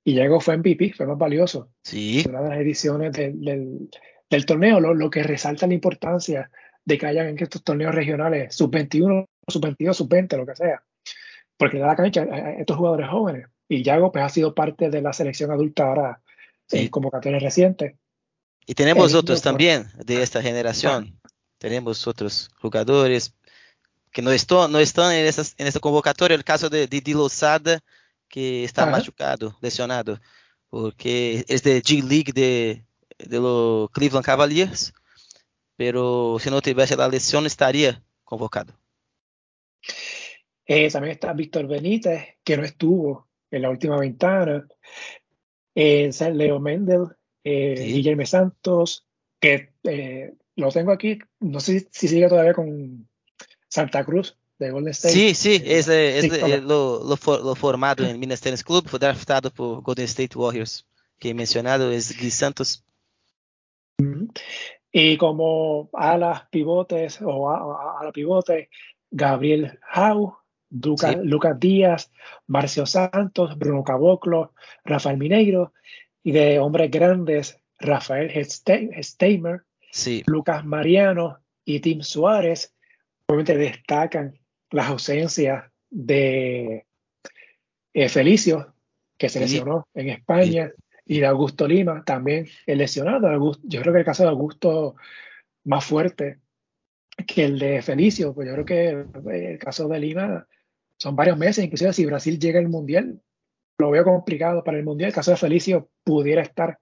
y Yago fue MVP, fue más valioso. Sí. Una de las ediciones del, del, torneo, lo, lo, que resalta la importancia de que hayan en estos torneos regionales sub-21 sub-22, sub-20, lo que sea. Porque le da la cancha a estos jugadores jóvenes. Y Yago pues, ha sido parte de la selección adulta ahora en convocatorias recientes. Y tenemos otros también de esta generación. tenemos otros jugadores que no, están, no están en, esas, en esta convocatoria. El caso de Didi Lozada, que está Ajá. machucado, lesionado, porque es de G-League de, de los Cleveland Cavaliers, pero si no tuviese la lesión estaría convocado. Eh, también está Víctor Benítez, que no estuvo en la última ventana. Eh, Leo Mendel, eh, Sí. Guillermo Santos, que eh, lo tengo aquí, no sé si sigue todavía con Santa Cruz de Golden State. Sí, sí, Eh, es, sí, toma. lo, lo for- lo formado en Minas Tennis Club, fue draftado por Golden State Warriors, que he mencionado es Gui Santos. Y como alas pivotes o a, a- ala pivote, Gabriel Jau, Luca- Sí. Lucas Díaz, Marcio Santos, Bruno Caboclo, Rafael Mineiro, y de hombres grandes, Rafael Ste- Steimer, Sí, Lucas Mariano y Tim Suárez. Obviamente destacan las ausencias de eh, Felicio, que se lesionó en España, y de Augusto Lima, también el lesionado. Augusto- yo creo que el caso de Augusto más fuerte que el de Felicio, pues yo creo que eh, el caso de Lima son varios meses, inclusive si Brasil llega al Mundial, lo veo complicado para el Mundial. El caso de Felicio pudiera estar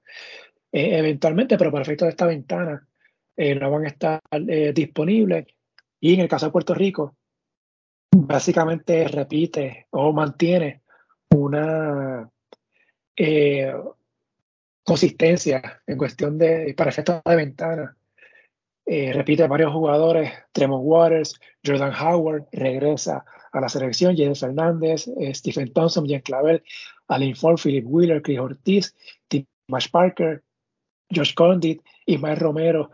eh, eventualmente, pero para efectos de esta ventana eh, no van a estar disponibles. Y en el caso de Puerto Rico, básicamente repite o mantiene una consistencia en cuestión de, para efectos de ventana. Eh, repite varios jugadores, Tremont Waters, Jordan Howard, regresa a la selección, Jaden Fernández, eh, Stephen Thompson, Jen Clavel, Alin Ford, Philip Wheeler, Chris Ortiz, Timash Parker, Josh Condit, Ismael Romero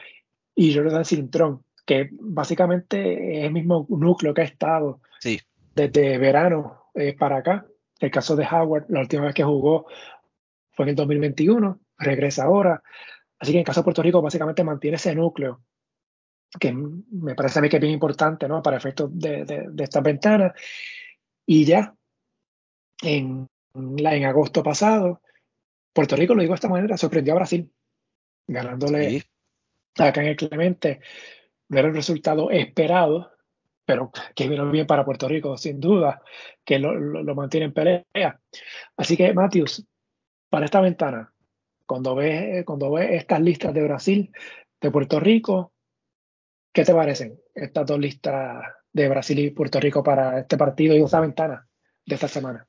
y Jordan Cintrón, que básicamente es el mismo núcleo que ha estado sí, desde verano eh, para acá. El caso de Howard, la última vez que jugó fue en el 2021, regresa ahora. Así que en el caso de Puerto Rico, básicamente mantiene ese núcleo, que me parece a mí que es bien importante ¿no? para efectos de, de, de estas ventanas. Y ya, en, en agosto pasado, Puerto Rico, lo digo de esta manera, sorprendió a Brasil, ganándole sí, acá en el Clemente. No era el resultado esperado, pero que vino bien para Puerto Rico, sin duda, que lo, lo- lo mantiene en pelea. Así que, Matthews, para esta ventana, cuando ves, cuando ves estas listas de Brasil, de Puerto Rico, ¿qué te parecen estas dos listas de Brasil y Puerto Rico para este partido y esta ventana de esta semana?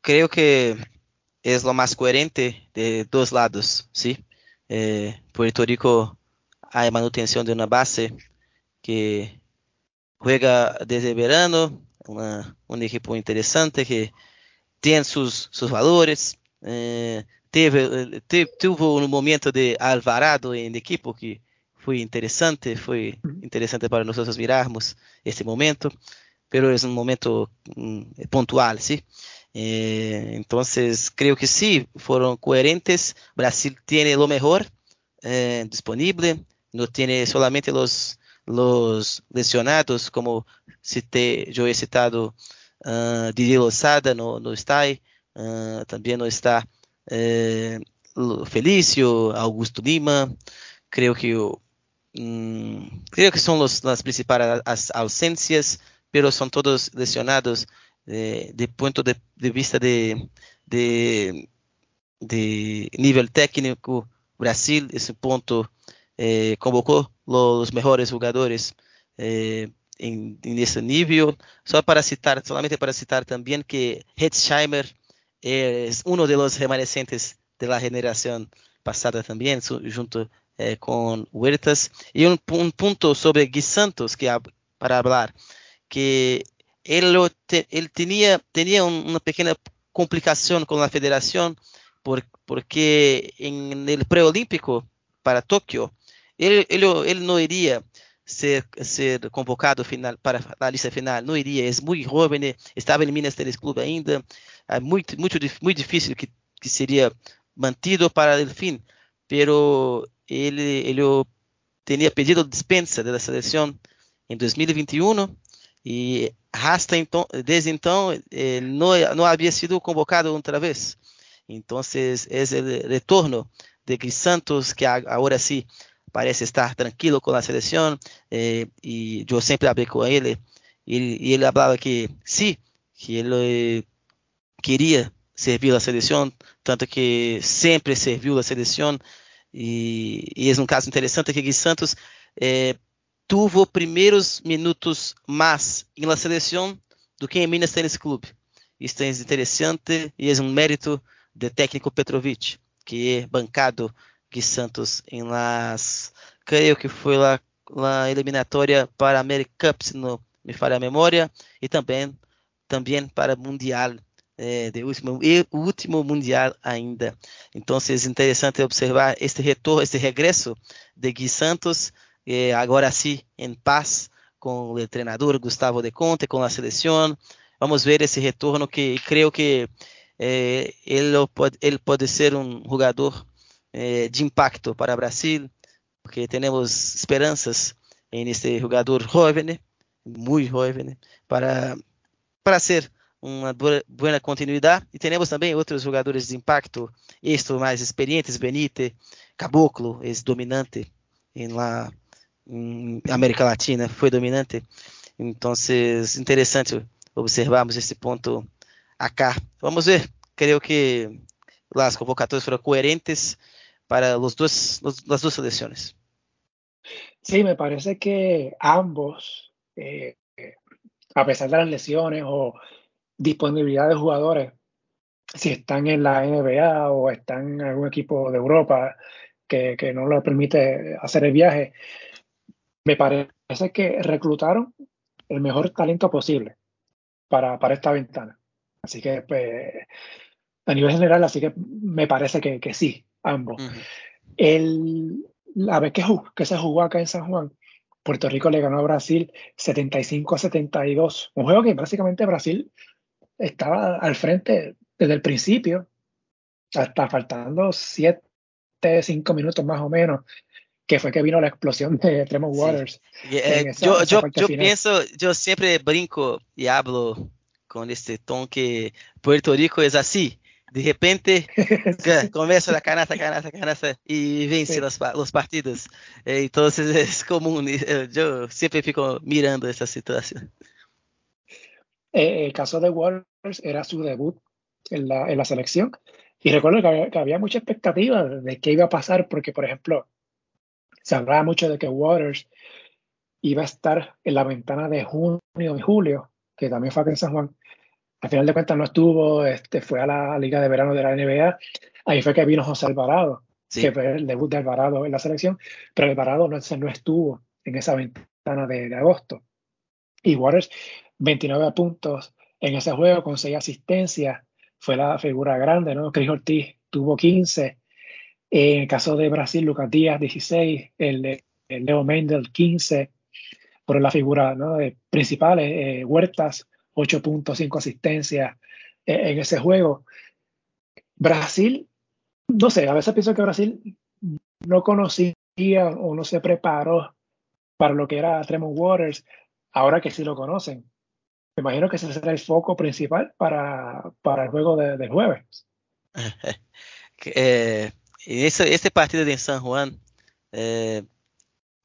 creo que es lo más coherente de dos lados, ¿sí? Eh, Puerto Rico hay manutención de una base que juega desde verano, una- un equipo interesante que tiene sus, sus valores. eh, teve, te- tuvo un momento de Alvarado el equipo que fue interesante, fue Ujú. interesante para nosotros mirarmos este momento, pero es un momento mm, puntual, ¿sí? Eh, entonces, creo que sí, fueron coherentes. Brasil tiene lo mejor eh, disponible, no tiene solamente los, los lesionados, como cité, yo he citado uh, Didier Lozada, no está uh, también no está eh, Felicio, Augusto Lima, creo que creo que son los, las principales as- ausencias, pero son todos lesionados de, de punto de, de vista de, de, de nivel técnico. Brasil, esse ponto, eh, convocou os melhores jogadores eh, em, nesse nível. Só para citar, solamente para citar também que Hetzheimer é um dos remanescentes da geração passada também, su- junto eh, com Huertas. Um, um ponto sobre Gui Santos, que para falar, que ele, lo te- ele tinha, tinha um- uma pequena complicação com a federação, por, porque em el pré-olímpico para ele, ele, ele não iria ser, ser convocado final, para a lista final, não iria, é muito jovem, estava em Minas Tênis Clube ainda, muito, muito, dif- muito difícil que, que seria mantido para o fim, pero ele, ele tinha pedido dispensa da seleção em 2021 e hasta então, desde então não, não havia sido convocado outra vez. Entonces es el retorno de Gris Santos que a- ahora sí parece estar tranquilo com a seleção eh, e eu sempre falei com ele e, ele falava que sim, que ele queria servir a seleção, tanto que sempre serviu a seleção e, e é um caso interessante que Gui Santos eh, tuvo primeiros minutos mais em la seleção do que em Minas Tênis Clube. Isso é interessante e é um mérito do técnico Petrovic, que é bancado Gui Santos em las, creio que foi lá na eliminatória para a America Cup, se não me falha a memória, e também também para Mundial eh, de último último mundial ainda. Então, é interessante observar este retorno, este regresso de Gui Santos, eh, agora sim em paz com o treinador Gustavo de Conte, com a seleção. Vamos ver esse retorno que creio que eh, ele pode, ele pode ser um jogador de impacto para o Brasil, porque temos esperanças em este jogador jovem, muito jovem, para, para ser uma boa continuidade. E temos também outros jogadores de impacto, estes mais experientes, Benítez, Caboclo, é dominante em lá América Latina, foi dominante. Então, interessante observarmos esse ponto acá. Vamos ver. Creio que as convocatórias foram coerentes para los dos, los, las dos selecciones. Sí, me parece que ambos, eh, a pesar de las lesiones o disponibilidad de jugadores, si están en la NBA o están en algún equipo de Europa que, que no les permite hacer el viaje, me parece que reclutaron el mejor talento posible para, para esta ventana. Así que, pues, a nivel general, así que me parece que, que sí, ambos. el, la vez que, que se jugó acá en San Juan, Puerto Rico le ganó a Brasil 75 a 72. Un juego que básicamente Brasil estaba al frente desde el principio, hasta faltando 7, 5 minutos más o menos, que fue que vino la explosión de Tremor Waters. Sí. Eh, esa, yo, esa yo, yo pienso, yo siempre brinco y hablo con este ton que Puerto Rico es así. de repente <laughs> começa a canasta, canasta, canasta e vence os, os partidos. Então é comum, eu sempre fico mirando essa situação. Eh, el caso de Waters era su debut en la, en la selección y recuerdo que había, que había, mucha expectativa de qué iba a pasar porque, por ejemplo, se hablaba mucho de que Waters iba a estar en la ventana de junio y julio, que también fue aquí en San Juan, al final de cuentas no estuvo, este, fue a la Liga de Verano de la NBA, ahí fue que vino José Alvarado, sí. que fue el debut de Alvarado en la selección, pero Alvarado no, no estuvo en esa ventana de, de, agosto. Y Waters, 29 puntos en ese juego con 6 asistencias, fue la figura grande, ¿no? Chris Ortiz tuvo 15, en el caso de Brasil, Lucas Díaz, 16, el, Leo Mendel, 15, por la figura ¿no? principal, eh, Huertas, 8.5 asistencias en ese juego. Brasil, no sé, a veces pienso que Brasil no conocía o no se preparó para lo que era Tremont Waters, ahora que sí lo conocen. Me imagino que ese será el foco principal para, para el juego de, del jueves. <laughs> eh, ese, este partido de San Juan, eh,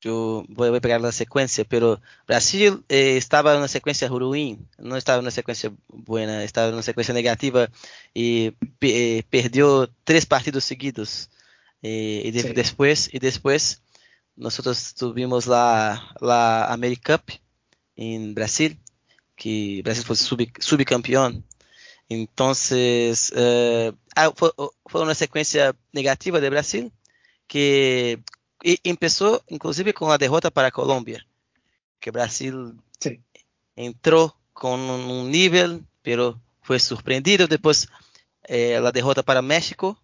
yo voy a pegar la secuencia, pero Brasil eh, estaba en una secuencia ruin, no estaba en una secuencia buena, estaba en una secuencia negativa y eh, perdió tres partidos seguidos. Eh, y de, sí. después, y después nosotros tuvimos la, la America Cup en Brasil, que Brasil fue sub, subcampeón. Entonces, ah, fue, fue una secuencia negativa de Brasil que começou, inclusive, com a derrota para a Colômbia, que o Brasil sí. entrou com um nível, pero foi surpreendido. Depois, eh, a derrota para México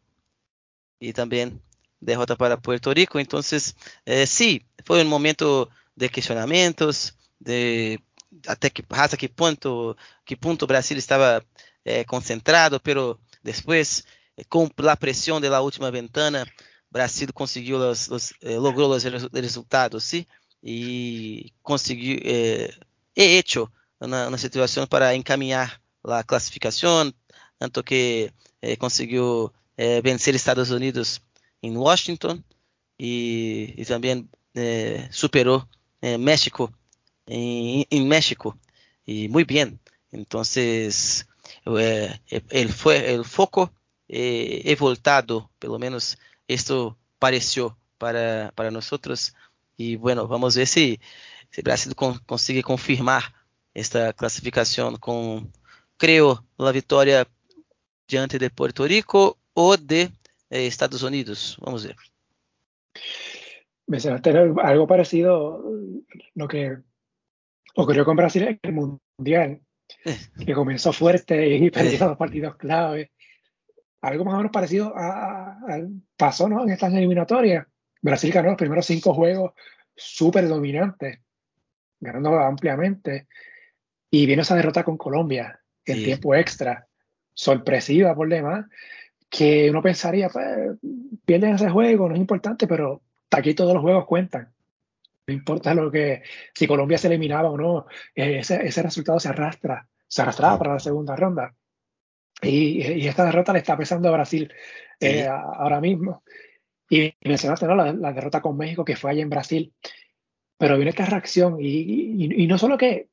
e também derrota para Puerto Rico. Então, eh, sim, foi um momento de questionamentos, de até que hasta que ponto que ponto o Brasil estava eh, concentrado, pero depois, com a pressão da última ventana, Brasil conseguiu os, os, eh, logrou os resultados, sim, e conseguiu eh, é hecho na, na situação para encaminhar a classificação, tanto que eh, conseguiu eh, vencer Estados Unidos em Washington también eh, superó eh, México en, México y muy bien. Entonces, el, fue, el foco he voltado, pelo menos esto pareció para, para nosotros. Y bueno, vamos a ver si, si Brasil consigue confirmar esta clasificación con, creo, la victoria diante de Puerto Rico o de eh, Estados Unidos. Vamos a ver. Mencionaste algo parecido lo que ocurrió con Brasil en el Mundial, <laughs> que comenzó fuerte y perdió los partidos clave. Algo más o menos parecido a, pasó ¿no? en estas eliminatorias. Brasil ganó los primeros cinco juegos súper dominantes, ganando ampliamente. Y viene esa derrota con Colombia en tiempo extra, sorpresiva por demás, que uno pensaría, pues, pierden ese juego, no es importante, pero aquí todos los juegos cuentan. No importa lo que, si Colombia se eliminaba o no, ese, ese resultado se arrastra, se arrastraba para la segunda ronda. Y, y, esta derrota le está pesando a Brasil eh, ahora mismo. Y, mencionaste ¿no? La, la, derrota con México que fue allá en Brasil. Pero viene esta reacción. Y, y, no solo que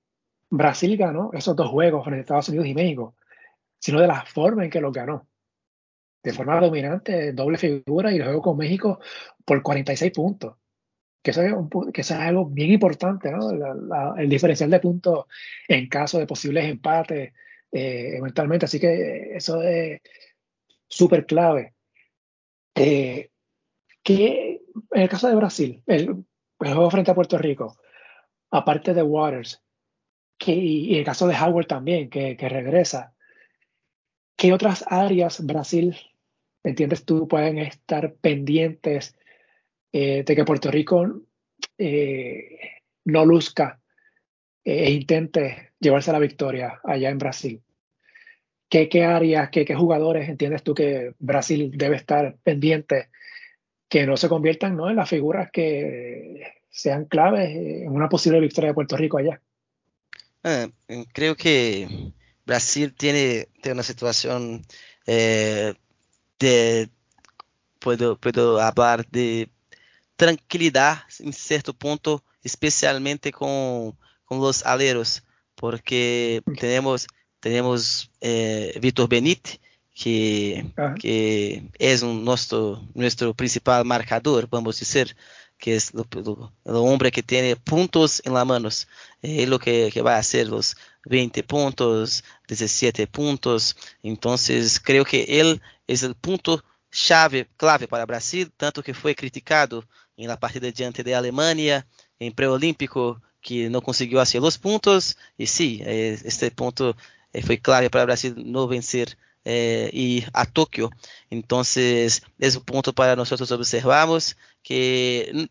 Brasil ganó esos dos juegos en Estados Unidos y México, sino de la forma en que los ganó. De forma dominante, doble figura y el juego con México por 46 puntos. Que eso es, que eso es algo bien importante, ¿no? el diferencial de puntos en caso de posibles empates eh, eventualmente. Así que eso es súper clave. Eh, que en el caso de Brasil, el, juego frente a Puerto Rico, aparte de Waters, que, y, el caso de Howard también, que, que, regresa, ¿qué otras áreas Brasil, entiendes tú, pueden estar pendientes eh, de que Puerto Rico eh, no luzca e intente llevarse la victoria allá en Brasil? ¿Qué, qué áreas, qué, qué jugadores entiendes tú que Brasil debe estar pendiente que no se conviertan ¿no? en las figuras que sean claves en una posible victoria de Puerto Rico allá. Creo que Brasil tiene, tiene una situación eh, de, puedo, puedo hablar de tranquilidad en cierto punto, especialmente con, con los aleros, porque tenemos, tenemos eh, Víctor Benítez, que, que es un, nuestro, nuestro principal marcador, vamos a decir, que es el hombre que tiene puntos en las manos. Es lo que, que, va a hacer los 20 puntos, 17 puntos. Entonces, creo que él es el punto chave, clave para Brasil, tanto que fue criticado en la partida diante de Alemania, en preolímpico, que no consiguió hacer los puntos. Y sí, este punto eh, fue clave para Brasil no vencer eh, y a Tokio. Entonces, es un punto para nosotros observamos que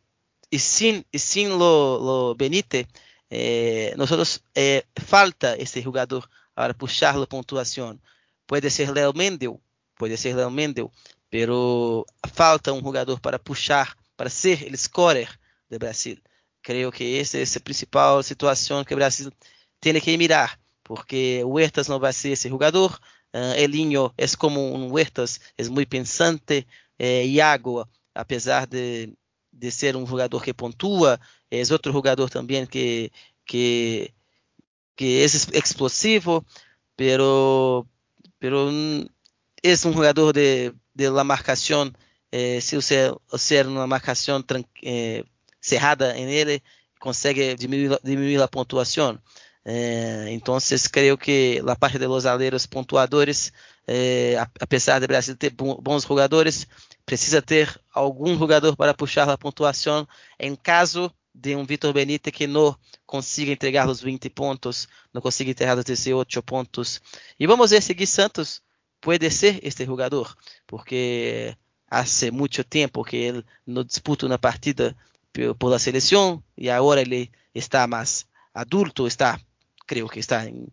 y sin, y sin lo, lo Benítez, eh, nosotros eh, falta ese jugador para puxar la puntuación. Puede ser Leo Mendel, puede ser Leo Mendel, pero falta un jugador para puxar, para ser el scorer de Brasil. Creo que esa es la principal situación que Brasil tiene que mirar, porque Huertas no va a ser ese jugador, Uh, Elinho é como um Huertas, é muito pensante. É, Iago, apesar de, de ser um jogador que pontua, é outro jogador também que, que, que é explosivo, pero, pero é um jogador de, de la marcação. Eh, se você ser uma marcação eh, cerrada em ele, consegue diminuir, diminuir a pontuação. Eh, entonces creo que la parte de los aleros pontuadores, eh, a, a, pesar de Brasil ter bons jogadores, precisa ter algum jogador para puxar a pontuação em caso de um Vitor Benítez que não consiga entregar os 20 pontos, não consiga entregar os 18 pontos. E vamos ver se Gui Santos pode ser este jogador, porque há muito tempo que ele não disputa uma partida por la seleção e agora ele está mais adulto, está creo que está en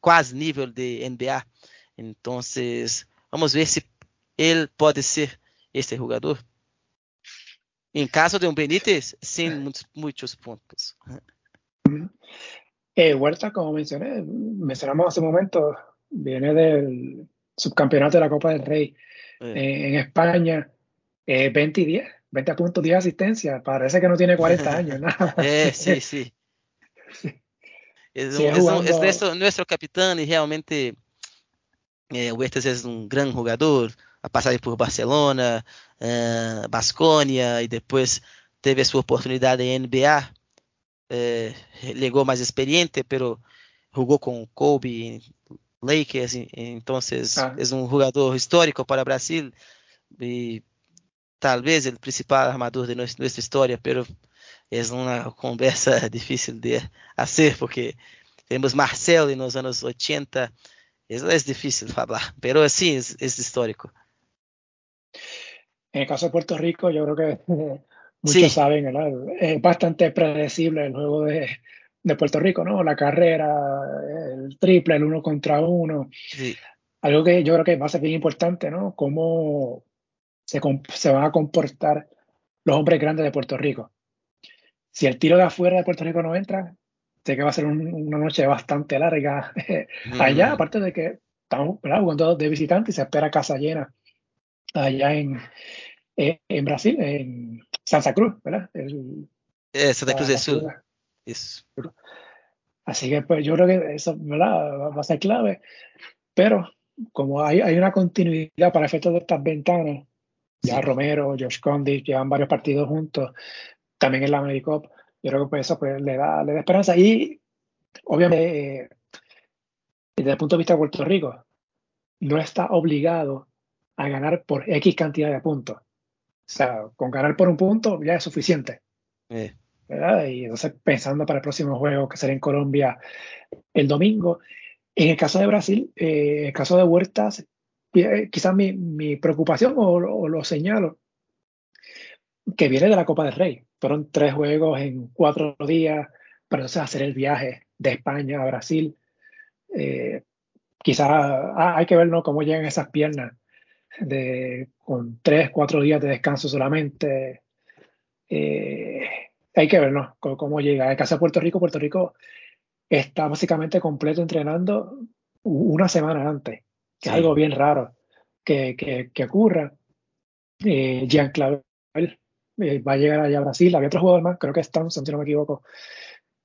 quase nível de NBA. Entonces, vamos ver se ele pode ser este jogador. En caso de un Benítez, sin muchos, muchos puntos. Eh, Huerta, como mencioné, mencionamos hace un momento, viene del subcampeonato de la Copa del Rey eh. Eh, en España, 20 y 10, 20 puntos, 10 asistencias. Parece que no tiene 40 <laughs> años. Nada. eh, sí, <laughs> sí. Es, un, es, un, es nuestro, nuestro, capitán y realmente eh, Huertas es un gran jugador. A pasar por Barcelona, uh, Basconia y después teve su oportunidad en NBA. Eh, llegó más experiente, pero jugó con Kobe, Lakers, entonces ah. es un jugador histórico para Brasil y tal vez el principal armador de nuestra, nuestra historia, pero es una conversa <laughs> difícil de hacer porque tenemos Marcelo en los años 80, eso es difícil hablar, pero sí es, es histórico. En el caso de Puerto Rico, yo creo que <laughs> muchos sí. saben, ¿verdad? es bastante predecible el juego de, de, Puerto Rico, ¿no? La carrera, el triple, el uno contra uno. Sí. Algo que yo creo que va a ser bien importante, ¿no? Cómo se, se van a comportar los hombres grandes de Puerto Rico. Si el tiro de afuera de Puerto Rico no entra, sé que va a ser un, una noche bastante larga mm. allá, aparte de que estamos ¿verdad? jugando de visitantes y se espera casa llena allá en, eh, en Brasil, en Santa Cruz, ¿verdad? El, eh, Santa Cruz del Sur. Es. Así que pues yo creo que eso ¿verdad? va a ser clave, pero como hay, hay una continuidad para efectos de estas ventanas, ya Romero, Josh Condit llevan varios partidos juntos, también en la AmeriCup, yo creo que pues eso pues, le, da, le da esperanza. Y obviamente, eh, desde el punto de vista de Puerto Rico, no está obligado a ganar por X cantidad de puntos. O sea, con ganar por un punto ya es suficiente. Eh. ¿Verdad? Y entonces pensando para el próximo juego que será en Colombia el domingo. En el caso de Brasil, eh, en el caso de Huertas, eh, quizás mi, mi preocupación, o, o, lo señalo, que viene de la Copa del Rey. Fueron tres juegos en cuatro días para entonces hacer el viaje de España a Brasil. Eh, quizás ah, hay que ver ¿no? cómo llegan esas piernas de, con tres, cuatro días de descanso solamente. Eh, hay que ver ¿no? cómo, cómo llega. En el caso de Puerto Rico, Puerto Rico está básicamente completo entrenando una semana antes, que sí. es algo bien raro que, que, que ocurra. Eh, Jean Clavel eh, va a llegar allá a Brasil. Había otro jugador más, creo que es Thompson, si no me equivoco.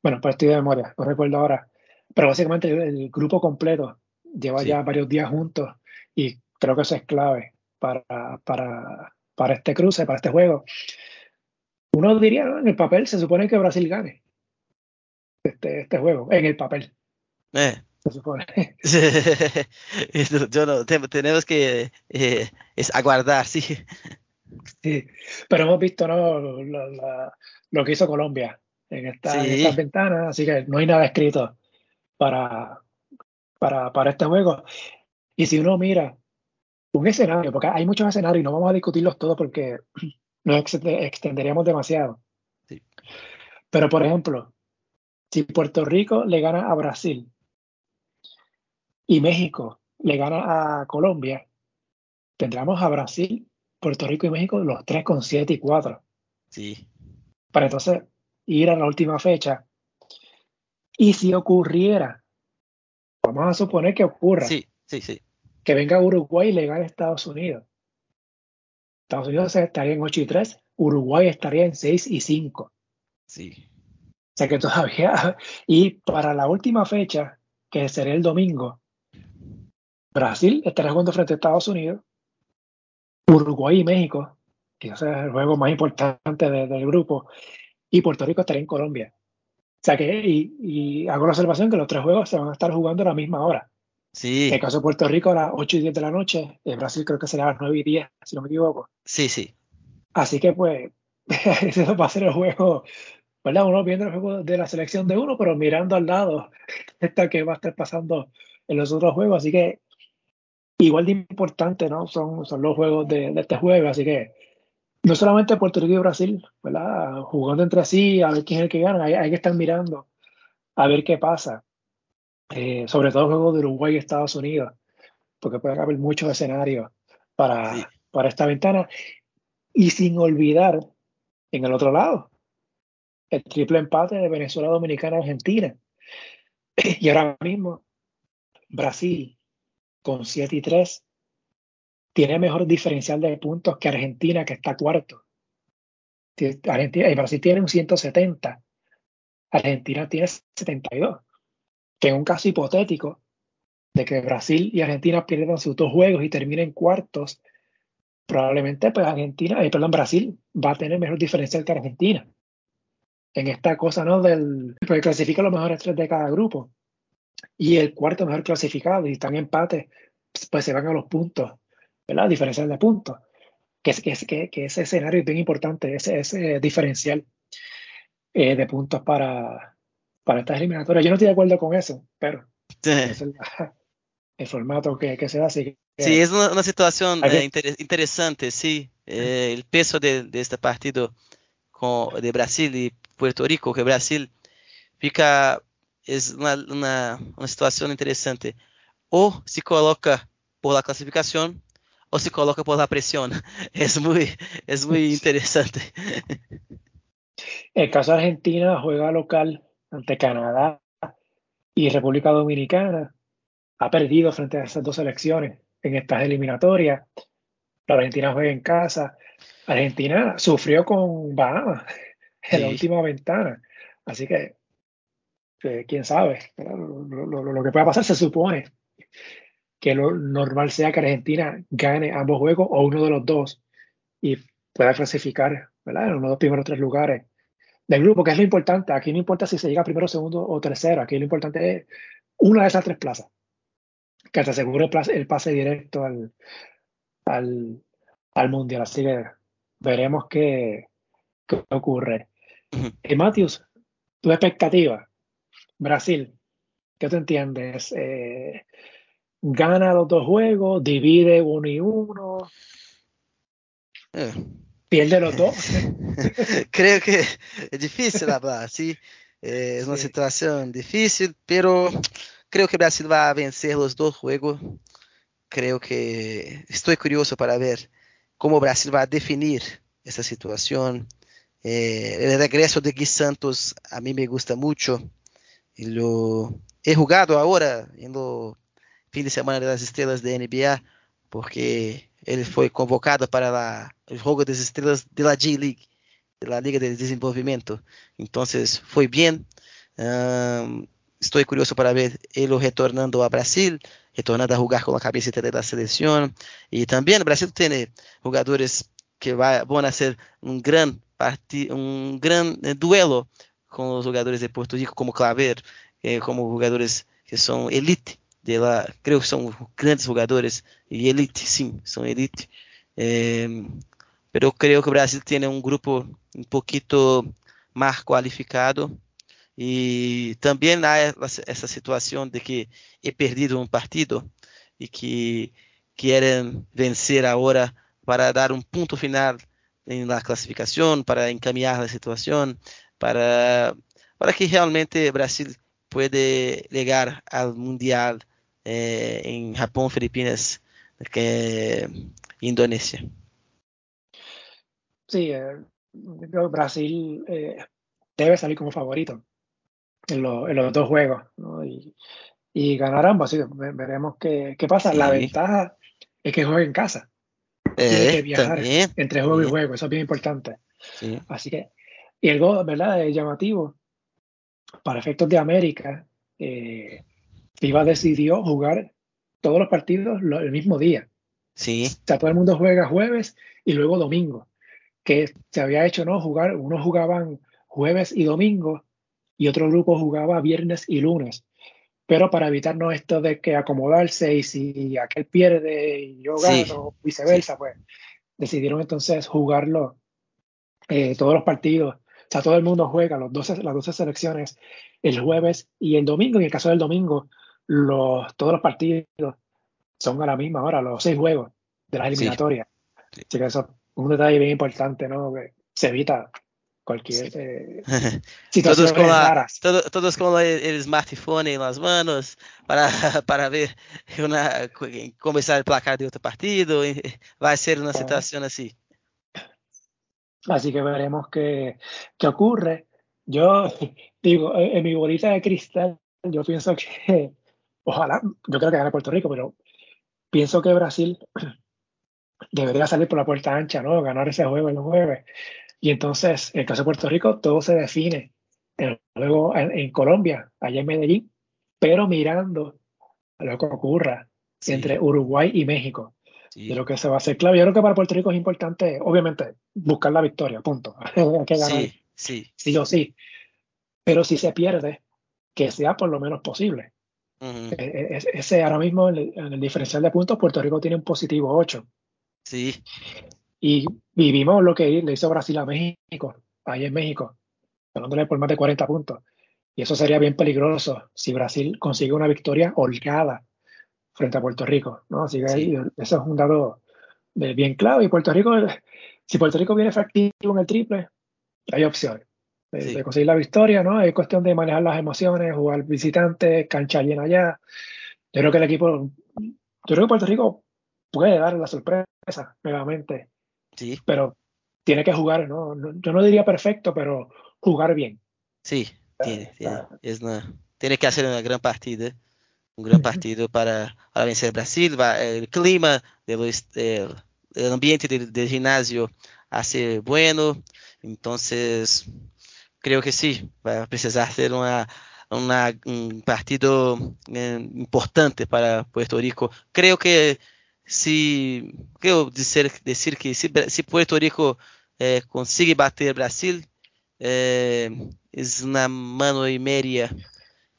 Bueno, pues estoy de memoria, no recuerdo ahora. Pero básicamente el, el grupo completo lleva sí. ya varios días juntos y creo que eso es clave para, para, para este cruce, para este juego. Uno diría, ¿no? en el papel se supone que Brasil gane este, este juego, en el papel. Eh. Se supone. <laughs> Yo no, tenemos que eh, es aguardar, sí. Sí, pero hemos visto ¿no? lo, lo, lo que hizo Colombia en, esta, sí. en estas ventanas, así que no hay nada escrito para, para, para este juego. Y si uno mira un escenario, porque hay muchos escenarios y no vamos a discutirlos todos porque nos extenderíamos demasiado. Sí. Pero, por ejemplo, si Puerto Rico le gana a Brasil y México le gana a Colombia, tendremos a Brasil Puerto Rico y México los tres con 7 y 4. Sí. Para entonces ir a la última fecha. Y si ocurriera, vamos a suponer que ocurra. Sí, sí, sí. Que venga Uruguay y le gane a Estados Unidos. Estados Unidos estaría en 8 y 3, Uruguay estaría en 6 y 5. Sí. O sea que todavía. <laughs> Y para la última fecha, que será el domingo, Brasil estará jugando frente a Estados Unidos Uruguay y México, que es el juego más importante de, del grupo, y Puerto Rico estaría en Colombia. O sea que, y, y, hago la observación que los tres juegos se van a estar jugando a la misma hora. Sí. En el caso de Puerto Rico a las 8 y 10 de la noche, en Brasil creo que será a las 9 y 10, si no me equivoco. Sí, sí. Así que pues, <laughs> eso va a ser el juego, ¿verdad? Uno viendo el juego de la selección de uno, pero mirando al lado <laughs> esta que va a estar pasando en los otros juegos. Así que igual de importante, ¿no? Son, son los juegos de, de, este juego, así que no solamente Puerto Rico y Brasil, ¿verdad? Jugando entre sí, a ver quién es el que gana, hay, hay que estar mirando a ver qué pasa. Eh, sobre todo juegos de Uruguay y Estados Unidos, porque puede haber muchos escenarios para, sí. para esta ventana. Y sin olvidar, en el otro lado, el triple empate de Venezuela, Dominicana, Argentina. Y ahora mismo, Brasil con 7 y 3 tiene mejor diferencial de puntos que Argentina, que está cuarto. Argentina, y Brasil tiene un 170, Argentina tiene 72, que es un caso hipotético de que Brasil y Argentina pierdan sus dos juegos y terminen cuartos, probablemente pues Argentina, eh, perdón, Brasil va a tener mejor diferencial que Argentina. En esta cosa, ¿no? Del, porque clasifica los mejores tres de cada grupo. Y el cuarto mejor clasificado, y están en empate, pues se van a los puntos, ¿verdad? Diferencial de puntos. Que, que, que ese escenario es bien importante, ese, ese diferencial eh, de puntos para, para estas eliminatorias. Yo no estoy de acuerdo con eso, pero es el, <laughs> el, formato que, que, se da. Así que, sí, es una, una situación eh, inter, interesante, sí. Eh, el peso de, de, este partido con, de Brasil y Puerto Rico, que Brasil fica, es una, una, una situación interesante. O se coloca por la clasificación o se coloca por la presión. <laughs> Es muy, es muy <laughs> interesante. El caso de Argentina juega local ante Canadá y República Dominicana. Ha perdido frente a esas dos selecciones en estas eliminatorias. La Argentina juega en casa. Argentina sufrió con Bahamas en sí. la última ventana. Así que, eh, quién sabe. Lo, lo, lo, que pueda pasar se supone que lo normal sea que Argentina gane ambos juegos o uno de los dos y pueda clasificar ¿verdad? en uno de los primeros tres lugares del grupo, que es lo importante. Aquí no importa si se llega primero, segundo o tercero. Aquí lo importante es una de esas tres plazas. Que te asegure el, el pase directo al, al, al, mundial. Así que veremos qué, qué ocurre. Y Matthews, tu expectativa. Brasil, ¿qué te entiendes? Eh, gana los dos juegos, divide uno y uno. Eh. Pierde los dos. <laughs> Creo que es difícil hablar, sí. Eh, es una sí. situación difícil, pero creo que Brasil va a vencer los dos juegos. Creo que estoy curioso para ver cómo Brasil va a definir esa situación. Eh, el regreso de Gui Santos a mí me gusta mucho. Y lo he jugado ahora en fin de semana de las estrellas de NBA, porque ele foi convocado para o jogo das estrelas da G-League, da Liga de Desenvolvimento. Então, foi bem. Um, estou curioso para ver ele retornando ao Brasil, retornando a jogar com a cabeça da seleção. E também o Brasil tem jogadores que vai, vão ser um grande um eh, duelo com os jogadores de Porto Rico, como Claver, eh, como jogadores que são elite de lá, creio que são grandes jogadores e elite, sim, são elite. Eh, pero creo que o Brasil tem um grupo um pouquito mais qualificado e também há essa situação de que he perdido um partido e que querem vencer agora para dar um ponto final na classificação, para encaminhar a situação, para para que realmente o Brasil puede llegar al mundial eh, en Japón, Filipinas, que Indonesia. Sí, eh, Brasil eh, debe salir como favorito en, lo, en los dos juegos ¿no? y, y, ganar ambos. Así que veremos qué, qué pasa. Sí. La ventaja es que juega en casa. Tiene que viajar también, entre juego y juego, eso es bien importante. Sí. Así que, y el gol, ¿verdad? Es llamativo. Para efectos de América, eh, FIBA decidió jugar todos los partidos lo, el mismo día. Sí. O sea, todo el mundo juega jueves y luego domingo. Que se había hecho, ¿no? Jugar, unos jugaban jueves y domingo y otro grupo jugaba viernes y lunes. Pero para evitarnos esto de que acomodarse y si aquel pierde y yo gano, Sí. viceversa, Sí. pues decidieron entonces jugarlo eh, todos los partidos. O sea, todo el mundo juega los 12, las 12 selecciones el jueves y el domingo. En el caso del domingo, los, todos los partidos son a la misma hora, los seis juegos de las Sí. eliminatorias. Sí. Así que eso es un detalle bien importante, ¿no? Que se evita cualquier eh, <laughs> todos situaciones con, la, todo- todos con el, el smartphone en las manos para, <laughs> para ver una, comenzar el placar de otro partido. y Va a ser una situación así. Así que veremos qué, qué ocurre. Yo <laughs> digo, en mi bolita de cristal, yo pienso que, ojalá, yo creo que gane Puerto Rico, pero pienso que Brasil <clears throat> debería salir por la puerta ancha, ¿no? Ganar ese juego el jueves. Y entonces, en el caso de Puerto Rico, todo se define luego en, Colombia, allá en Medellín, pero mirando a lo que ocurra entre Uruguay y México. De lo que se va a hacer clave. Yo creo que para Puerto Rico es importante, obviamente, buscar la victoria, punto. <laughs> Hay que ganar. Sí, sí. Sí o sí. Pero si se pierde, que sea por lo menos posible. E, e, ese ahora mismo en el, diferencial de puntos, Puerto Rico tiene un positivo 8. Sí. Y vivimos lo que le hizo Brasil a México, ahí en México, ganándole por más de 40 puntos. Y eso sería bien peligroso si Brasil consigue una victoria holgada frente a Puerto Rico. ¿no? Así que ahí, eso es un dado bien clave. Y Puerto Rico, si Puerto Rico viene efectivo en el triple, hay opción de, conseguir la victoria, ¿no? Es cuestión de manejar las emociones, jugar visitante, cancha llena allá. Yo creo que el equipo, yo creo que Puerto Rico puede dar la sorpresa nuevamente. Sí. Pero tiene que jugar, ¿no? Yo no diría perfecto, pero jugar bien. Sí, tiene, tiene, que hacer una gran partida. Un gran partido para, para vencer Brasil. el clima, el, ambiente del, del gimnasio hace bueno. Entonces, creo que sí, va a precisar ser una, un partido eh, importante para Puerto Rico. Creo que si, creo decir, decir que si, si Puerto Rico eh, consigue bater Brasil, eh, es una mano y media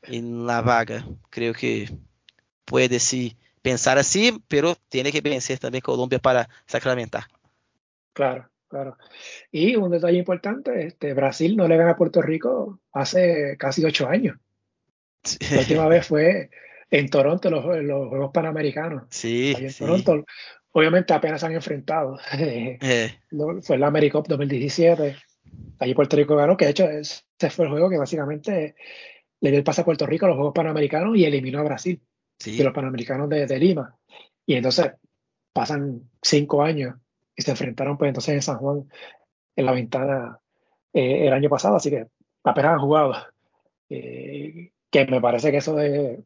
en la vaga. Creo que puede sí pensar así, pero tiene que vencer también Colombia para sacramentar. Claro. Claro. Y un detalle importante, este, Brasil no le gana a Puerto Rico hace casi ocho años. La última vez fue en Toronto, los, los Juegos Panamericanos. Sí, en Toronto. Obviamente apenas han enfrentado. Eh. <laughs> Fue la AmeriCup 2017. Allí Puerto Rico ganó, que de hecho ese fue el juego que básicamente le dio el pase a Puerto Rico a los Juegos Panamericanos y eliminó a Brasil sí. de los Panamericanos de, de Lima. Y entonces pasan cinco años y se enfrentaron pues entonces en San Juan en la ventana eh, el año pasado, así que apenas han jugado. Eh, que me parece que eso es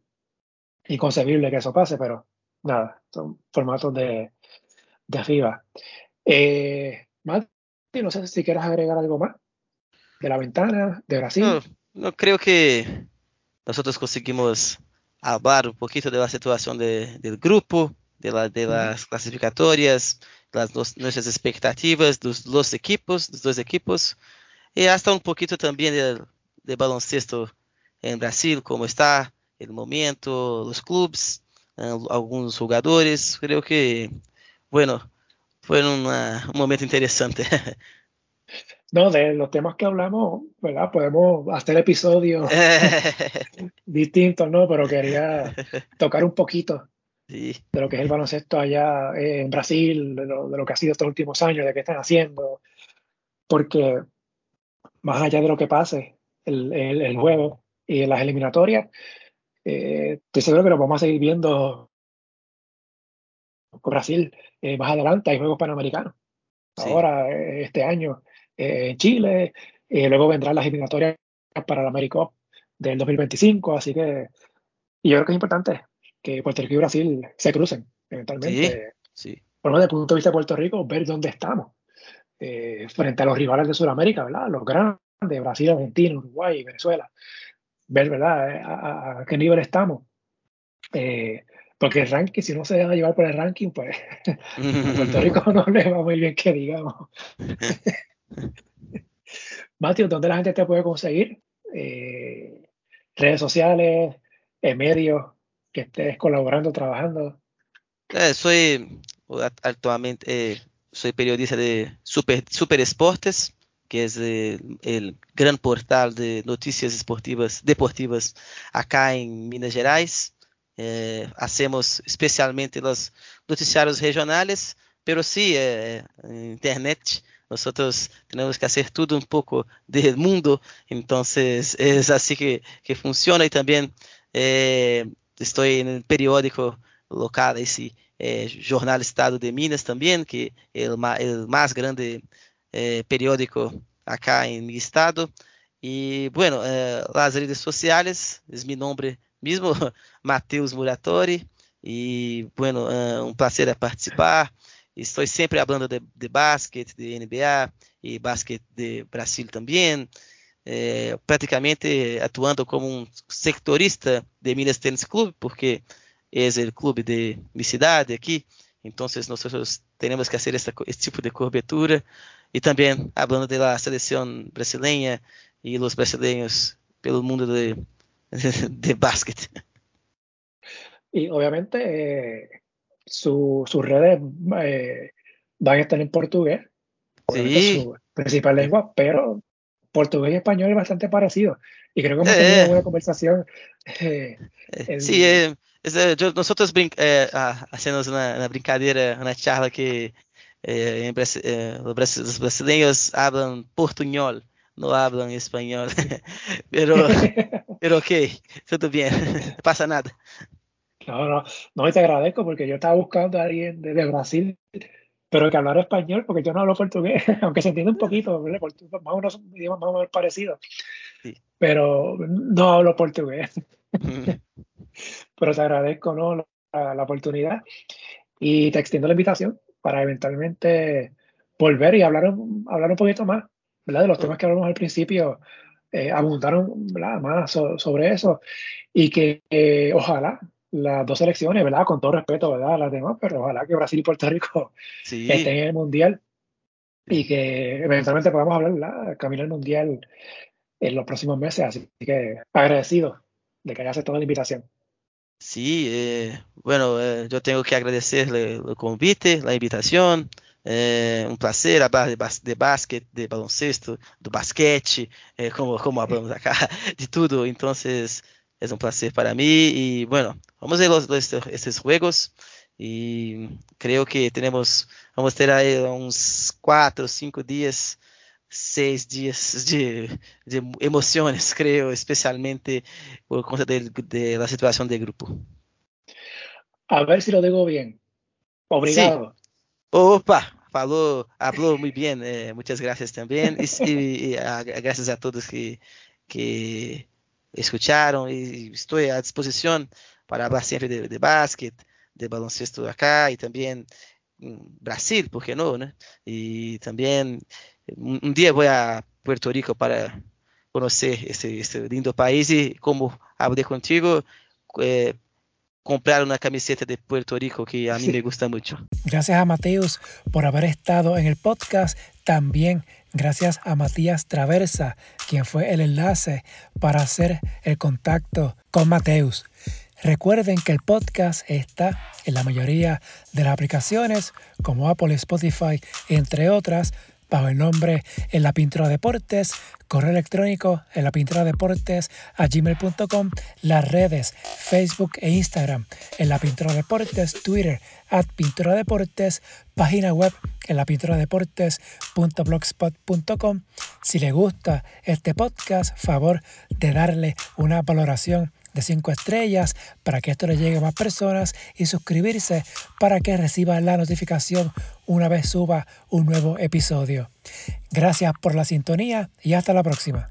inconcebible que eso pase, pero nada, son formatos de, de FIBA. Eh, no sé si quieres agregar algo más de la ventana, de Brasil. No, no creo que nosotros conseguimos hablar un poquito de la situación de, del grupo, de, la, de las clasificatorias, las nuestras expectativas dos, los equipos, dos dois equipos, y hasta un poquito también de, de baloncesto en Brasil, cómo está el momento, los clubes, algunos jugadores. Creo que, bueno, fue una, un momento interesante. <laughs> No, de los temas que hablamos, ¿verdad? Podemos hacer episodios <laughs> distintos, ¿no? Pero quería tocar un poquito de lo que es el baloncesto allá en Brasil, de lo, que ha sido estos últimos años, de qué están haciendo, porque más allá de lo que pase el, el, juego y las eliminatorias, eh, estoy seguro que lo vamos a seguir viendo con Brasil. Eh, más adelante, hay Juegos Panamericanos. Ahora, eh, este año, en Chile, luego vendrán las eliminatorias para la AmeriCup del 2025, así que y yo creo que es importante que Puerto Rico y Brasil se crucen eventualmente. Sí, Por lo desde el punto de vista de Puerto Rico, ver dónde estamos eh, frente a los rivales de Sudamérica, ¿verdad? Los grandes, Brasil, Argentina, Uruguay, Venezuela. Ver, ¿verdad? A, qué nivel estamos. Eh, porque el ranking, si no se deja llevar por el ranking, pues <laughs> a Puerto Rico no le va muy bien que digamos. <laughs> Mateo, ¿dónde la gente te puede conseguir? Eh, redes sociales, medios, que estés colaborando, trabajando? Eh, soy actualmente eh, soy periodista de Super, Super Esportes, que es eh, el gran portal de noticias esportivas, deportivas acá en Minas Gerais. hacemos especialmente los noticiarios regionales, pero sí, en internet nosotros tenemos que hacer todo un poco del mundo, entonces es así que, que funciona y también estou no periódico local, esse eh, Jornal Estado de Minas também, que é o mais grande eh, periódico acá em estado. E, bueno, eh, las redes sociais, é meu nome mesmo, <laughs> Matheus Muratori. E, bueno, um prazer participar. Estou sempre falando de, de basquete, de NBA e basquete de Brasil também. É, praticamente atuando como um sectorista de Minas Tênis Clube, porque é o clube de minha cidade aqui. Então, nós temos que fazer esse tipo de cobertura. E também falando da seleção brasileira e os brasileiros pelo mundo de, <laughs> de básquet. Y obviamente eh, su, sus redes eh, van a estar en portugués, sí. su principal lengua, pero portugués y español es bastante parecido. Y creo que hemos tenido una buena conversación. Eh, el... Sí, eh, yo, nosotros eh, hacemos una, una, brincadeira, una charla que eh, los brasileños hablan portuñol. no hablan español. <laughs> pero, <laughs> pero ok, todo bien, no pasa nada. No, no, no, te agradezco porque yo estaba buscando a alguien de, Brasil, pero que hablara español, porque yo no hablo portugués, <laughs> aunque se entiende un poquito, más o menos idiomas más o menos parecidos, sí. pero no hablo portugués. <laughs> pero te agradezco ¿no? la, la, oportunidad y te extiendo la invitación para eventualmente volver y hablar, hablar un poquito más ¿verdad? de los temas que hablamos al principio. Eh, abundaron más sobre eso y que eh, ojalá las dos selecciones, ¿verdad? Con todo respeto, ¿verdad? A las demás, pero ojalá que Brasil y Puerto Rico <laughs> estén en el Mundial y que eventualmente podamos hablar, ¿verdad? Caminar el Mundial en los próximos meses. Así que agradecido de que haya aceptado la invitación. Sí, eh, bueno, eh, yo tengo que agradecerle el convite, la invitación. É um prazer falar de, bas de basquete, de baloncesto, do basquete, é, como, como hablamos acá, <laughs> de tudo. Então, é um prazer para mim. E, bueno, vamos ver los, los, esses jogos. E creio que temos, vamos ter aí uns quatro, cinco dias, seis dias de, de emoções, <laughs> creio, especialmente por conta situação de grupo. A ver se lo digo bem. Obrigado. Sí. Opa, falou, falou muito bem, eh, muitas graças também. E, e, e a, graças a todos que, que escutaram. E estou à disposição para falar sempre de, de basquete, de baloncesto acá e também em Brasil, por que não, né? E também um, um dia vou a Puerto Rico para conhecer esse, esse lindo país e como falei contigo, eh, comprar una camiseta de Puerto Rico que a mí sí. me gusta mucho. Gracias a Mateus por haber estado en el podcast. También gracias a Matías Traversa, quien fue el enlace para hacer el contacto con Mateus. Recuerden que el podcast está en la mayoría de las aplicaciones como Apple, Spotify, entre otras bajo el nombre En la Pintura Deportes, correo electrónico en la pintura deportes a gmail.com, las redes Facebook e Instagram en la pintura deportes, Twitter at pintura deportes, página web en la pintura deportes.blogspot.com. Si le gusta este podcast, favor de darle una valoración de 5 estrellas para que esto le llegue a más personas y suscribirse para que reciba la notificación una vez suba un nuevo episodio. Gracias por la sintonía y hasta la próxima.